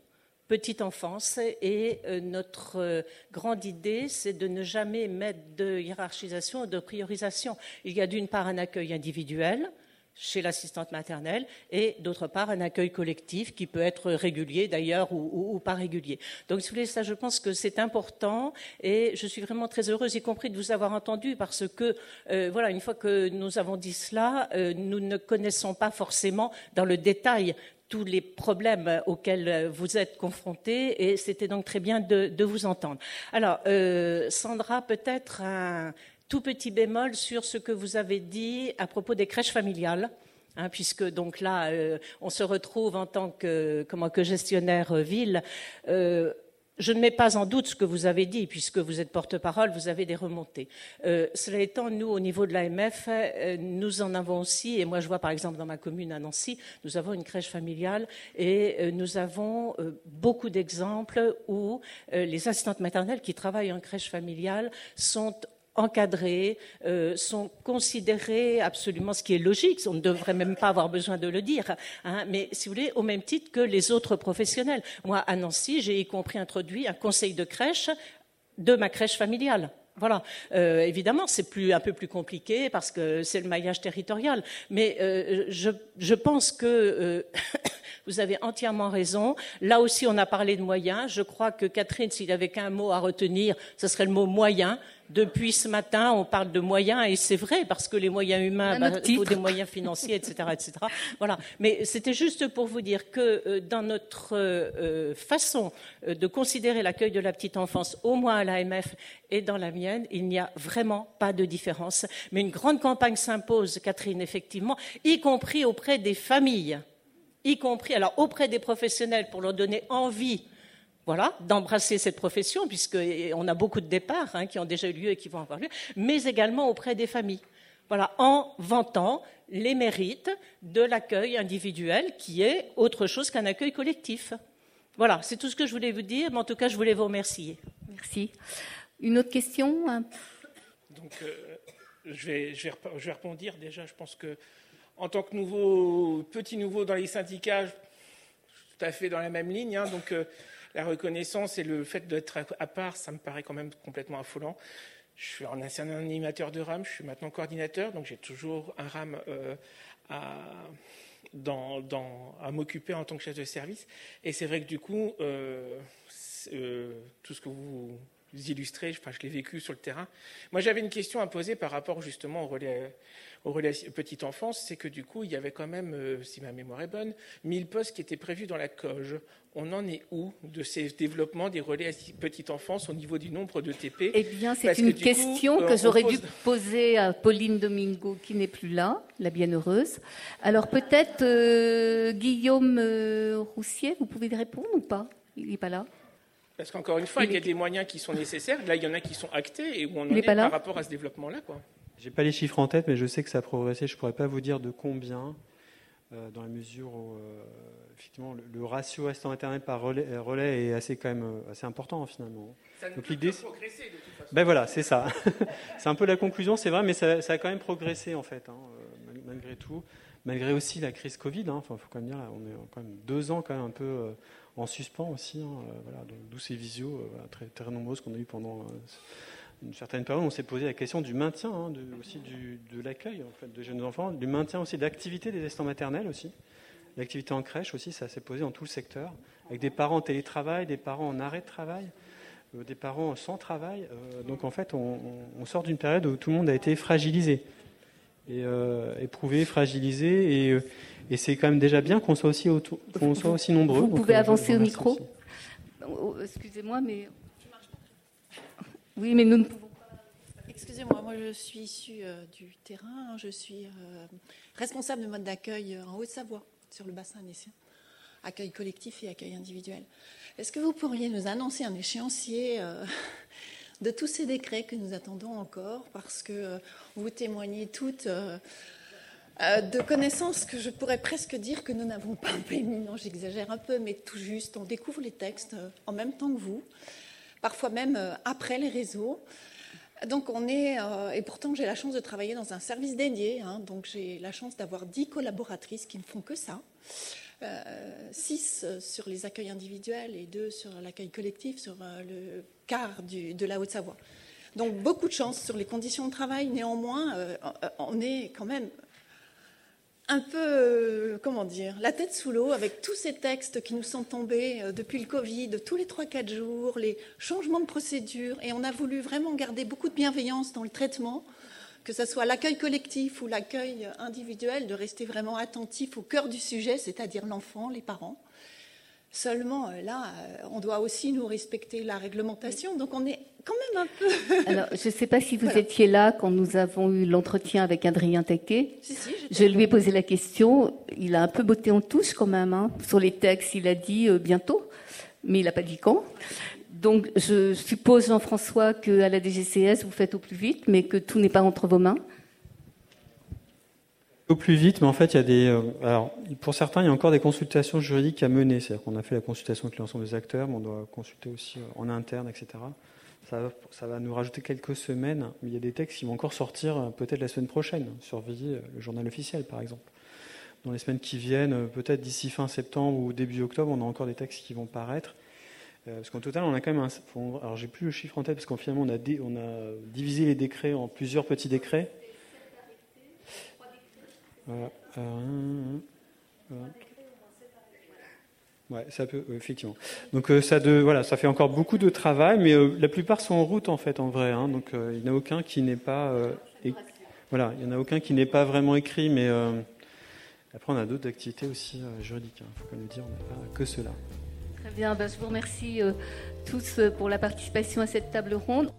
petite enfance et notre grande idée, c'est de ne jamais mettre de hiérarchisation, de priorisation. Il y a d'une part un accueil individuel, chez l'assistante maternelle et d'autre part un accueil collectif qui peut être régulier d'ailleurs ou, pas régulier. Donc si vous voulez, ça je pense que c'est important et je suis vraiment très heureuse y compris de vous avoir entendu parce que euh, voilà, une fois que nous avons dit cela, euh, nous ne connaissons pas forcément dans le détail tous les problèmes auxquels vous êtes confrontés et c'était donc très bien de, vous entendre. Alors, euh, Sandra, peut-être un, tout petit bémol sur ce que vous avez dit à propos des crèches familiales. Hein, puisque donc là, euh, on se retrouve en tant que, comment, que gestionnaire euh, ville. Euh, je ne mets pas en doute ce que vous avez dit, puisque vous êtes porte-parole, vous avez des remontées. cela étant, nous, au niveau de l'AMF, nous en avons aussi, et moi je vois par exemple dans ma commune à Nancy, nous avons une crèche familiale et nous avons beaucoup d'exemples où les assistantes maternelles qui travaillent en crèche familiale sont encadrés, euh, sont considérés absolument ce qui est logique, on ne devrait même pas avoir besoin de le dire, hein, mais si vous voulez, au même titre que les autres professionnels. Moi, à Nancy, j'ai y compris introduit un conseil de crèche de ma crèche familiale. Voilà. Euh, évidemment, c'est plus, un peu plus compliqué parce que c'est le maillage territorial. Mais euh, je, pense que *coughs* vous avez entièrement raison. Là aussi, on a parlé de moyens. Je crois que Catherine, s'il avait qu'un mot à retenir, ce serait le mot moyen. Depuis ce matin, on parle de moyens, et c'est vrai, parce que les moyens humains, bah, il faut des moyens financiers, etc. etc. Voilà. Mais c'était juste pour vous dire que euh, dans notre euh, euh, façon de considérer l'accueil de la petite enfance, au moins à l'AMF et dans la mienne, il n'y a vraiment pas de différence. Mais une grande campagne s'impose, Catherine, effectivement, y compris auprès des familles, y compris alors auprès des professionnels pour leur donner envie voilà, d'embrasser cette profession, puisqu'on a beaucoup de départs hein, qui ont déjà eu lieu et qui vont avoir lieu, mais également auprès des familles. Voilà, en vantant les mérites de l'accueil individuel, qui est autre chose qu'un accueil collectif. Voilà, c'est tout ce que je voulais vous dire, mais en tout cas, je voulais vous remercier.
Merci. Une autre question
Donc, euh, je, vais, je, vais, je vais répondre déjà. Je pense que, en tant que nouveau, petit nouveau dans les syndicats, tout à fait dans la même ligne. Hein, donc, euh, la reconnaissance et le fait d'être à part, ça me paraît quand même complètement affolant. Je suis un ancien animateur de RAM, je suis maintenant coordinateur, donc j'ai toujours un RAM euh, à, m'occuper en tant que chef de service. Et c'est vrai que du coup, euh, euh, tout ce que vous illustrez, enfin, je l'ai vécu sur le terrain. Moi, j'avais une question à poser par rapport justement au relais au relais petite enfance, c'est que du coup, il y avait quand même, euh, si ma mémoire est bonne, 1000 postes qui étaient prévus dans la COGE. On en est où de ces développements des relais petite enfance au niveau du nombre de TP
Eh bien, c'est une question que j'aurais dû poser à Pauline Domingo, qui n'est plus là, la bienheureuse. Alors peut-être euh, Guillaume euh, Roussier, vous pouvez répondre ou pas? Il n'est pas là
parce qu'encore une fois, il, y a des moyens qui sont nécessaires. Là, il y en a qui sont actés et où on en est, par rapport à ce développement-là. Quoi.
J'ai pas les chiffres en tête, mais je sais que ça a progressé. Je pourrais pas vous dire de combien, euh, dans la mesure où euh, effectivement le, ratio assistant internet par relais, euh, relais, est assez quand même assez important finalement.
Ça ne Donc l'idée, progresser de toute façon.
Ben voilà, c'est ça. *laughs* c'est un peu la conclusion, c'est vrai, mais ça, ça, a quand même progressé en fait, hein, malgré tout, malgré aussi la crise Covid. Hein, enfin, faut quand même dire, là, on est quand même deux ans quand même un peu en suspens aussi. Hein, voilà, d'où ces visios très, très nombreuses qu'on a eues pendant une certaine période, on s'est posé la question du maintien hein, de, aussi de l'accueil de jeunes enfants, du maintien aussi de l'activité des assistants maternels aussi. L'activité en crèche aussi, ça s'est posé dans tout le secteur, avec des parents en télétravail, des parents en arrêt de travail, euh, des parents sans travail. Euh, donc en fait, on, sort d'une période où tout le monde a été fragilisé, et euh, éprouvé, fragilisé, et, et c'est quand même déjà bien qu'on soit aussi, qu'on soit aussi nombreux.
Vous pouvez avancer au micro oh, Excusez-moi, mais oui, mais nous ne pouvons pas.
Excusez-moi, moi je suis issue euh, du terrain, je suis euh, responsable de mode d'accueil euh, en Haute-Savoie, sur le bassin annécien, accueil collectif et accueil individuel. Est-ce que vous pourriez nous annoncer un échéancier de tous ces décrets que nous attendons encore Parce que vous témoignez toutes euh, de connaissances que je pourrais presque dire que nous n'avons pas. *laughs* Non, j'exagère un peu, mais tout juste. On découvre les textes euh, en même temps que vous, parfois même euh, après les réseaux. Donc on est, et pourtant j'ai la chance de travailler dans un service dédié, hein, donc j'ai la chance d'avoir dix collaboratrices qui ne font que ça. Six sur les accueils individuels et deux sur l'accueil collectif, sur le quart de la Haute-Savoie. Donc beaucoup de chance sur les conditions de travail. Néanmoins, on est quand même un peu, euh, comment dire, la tête sous l'eau avec tous ces textes qui nous sont tombés euh, depuis le Covid, tous les 3-4 jours, les changements de procédure. Et on a voulu vraiment garder beaucoup de bienveillance dans le traitement, que ce soit l'accueil collectif ou l'accueil individuel, de rester vraiment attentif au cœur du sujet, c'est-à-dire l'enfant, les parents. Seulement, euh, là, euh, on doit aussi nous respecter la réglementation, donc on est quand même un peu. *laughs*
Alors, je ne sais pas si vous étiez là quand nous avons eu l'entretien avec Adrien Taquet. je lui ai posé la question. Il a un peu botté en touche quand même. Hein. Sur les textes, il a dit euh, bientôt, mais il n'a pas dit quand. Donc, je suppose, Jean-François, qu'à la DGCS, vous faites au plus vite, mais que tout n'est pas entre vos mains
au plus vite, mais en fait, il y a des. Euh, alors, pour certains, il y a encore des consultations juridiques à mener. C'est-à-dire qu'on a fait la consultation avec l'ensemble des acteurs, mais on doit consulter aussi euh, en interne, etc. Ça va, nous rajouter quelques semaines, mais il y a des textes qui vont encore sortir euh, peut-être la semaine prochaine, sur le journal officiel, par exemple. Dans les semaines qui viennent, peut-être d'ici fin septembre ou début octobre, on a encore des textes qui vont paraître. Parce qu'en total, on a quand même un. Alors, j'ai plus le chiffre en tête, parce qu'en finalement, on a, divisé les décrets en plusieurs petits décrets. Ouais, ça peut, effectivement. Donc euh, ça, voilà, ça fait encore beaucoup de travail, mais euh, la plupart sont en route en fait, en vrai. Hein. donc euh, il n'y en a aucun qui n'est pas, voilà, il y en a aucun qui n'est pas vraiment écrit, mais après on a d'autres activités aussi juridiques. Il hein. faut quand même dire, on n'a pas que cela.
Très bien, ben, je vous remercie tous pour la participation à cette table ronde.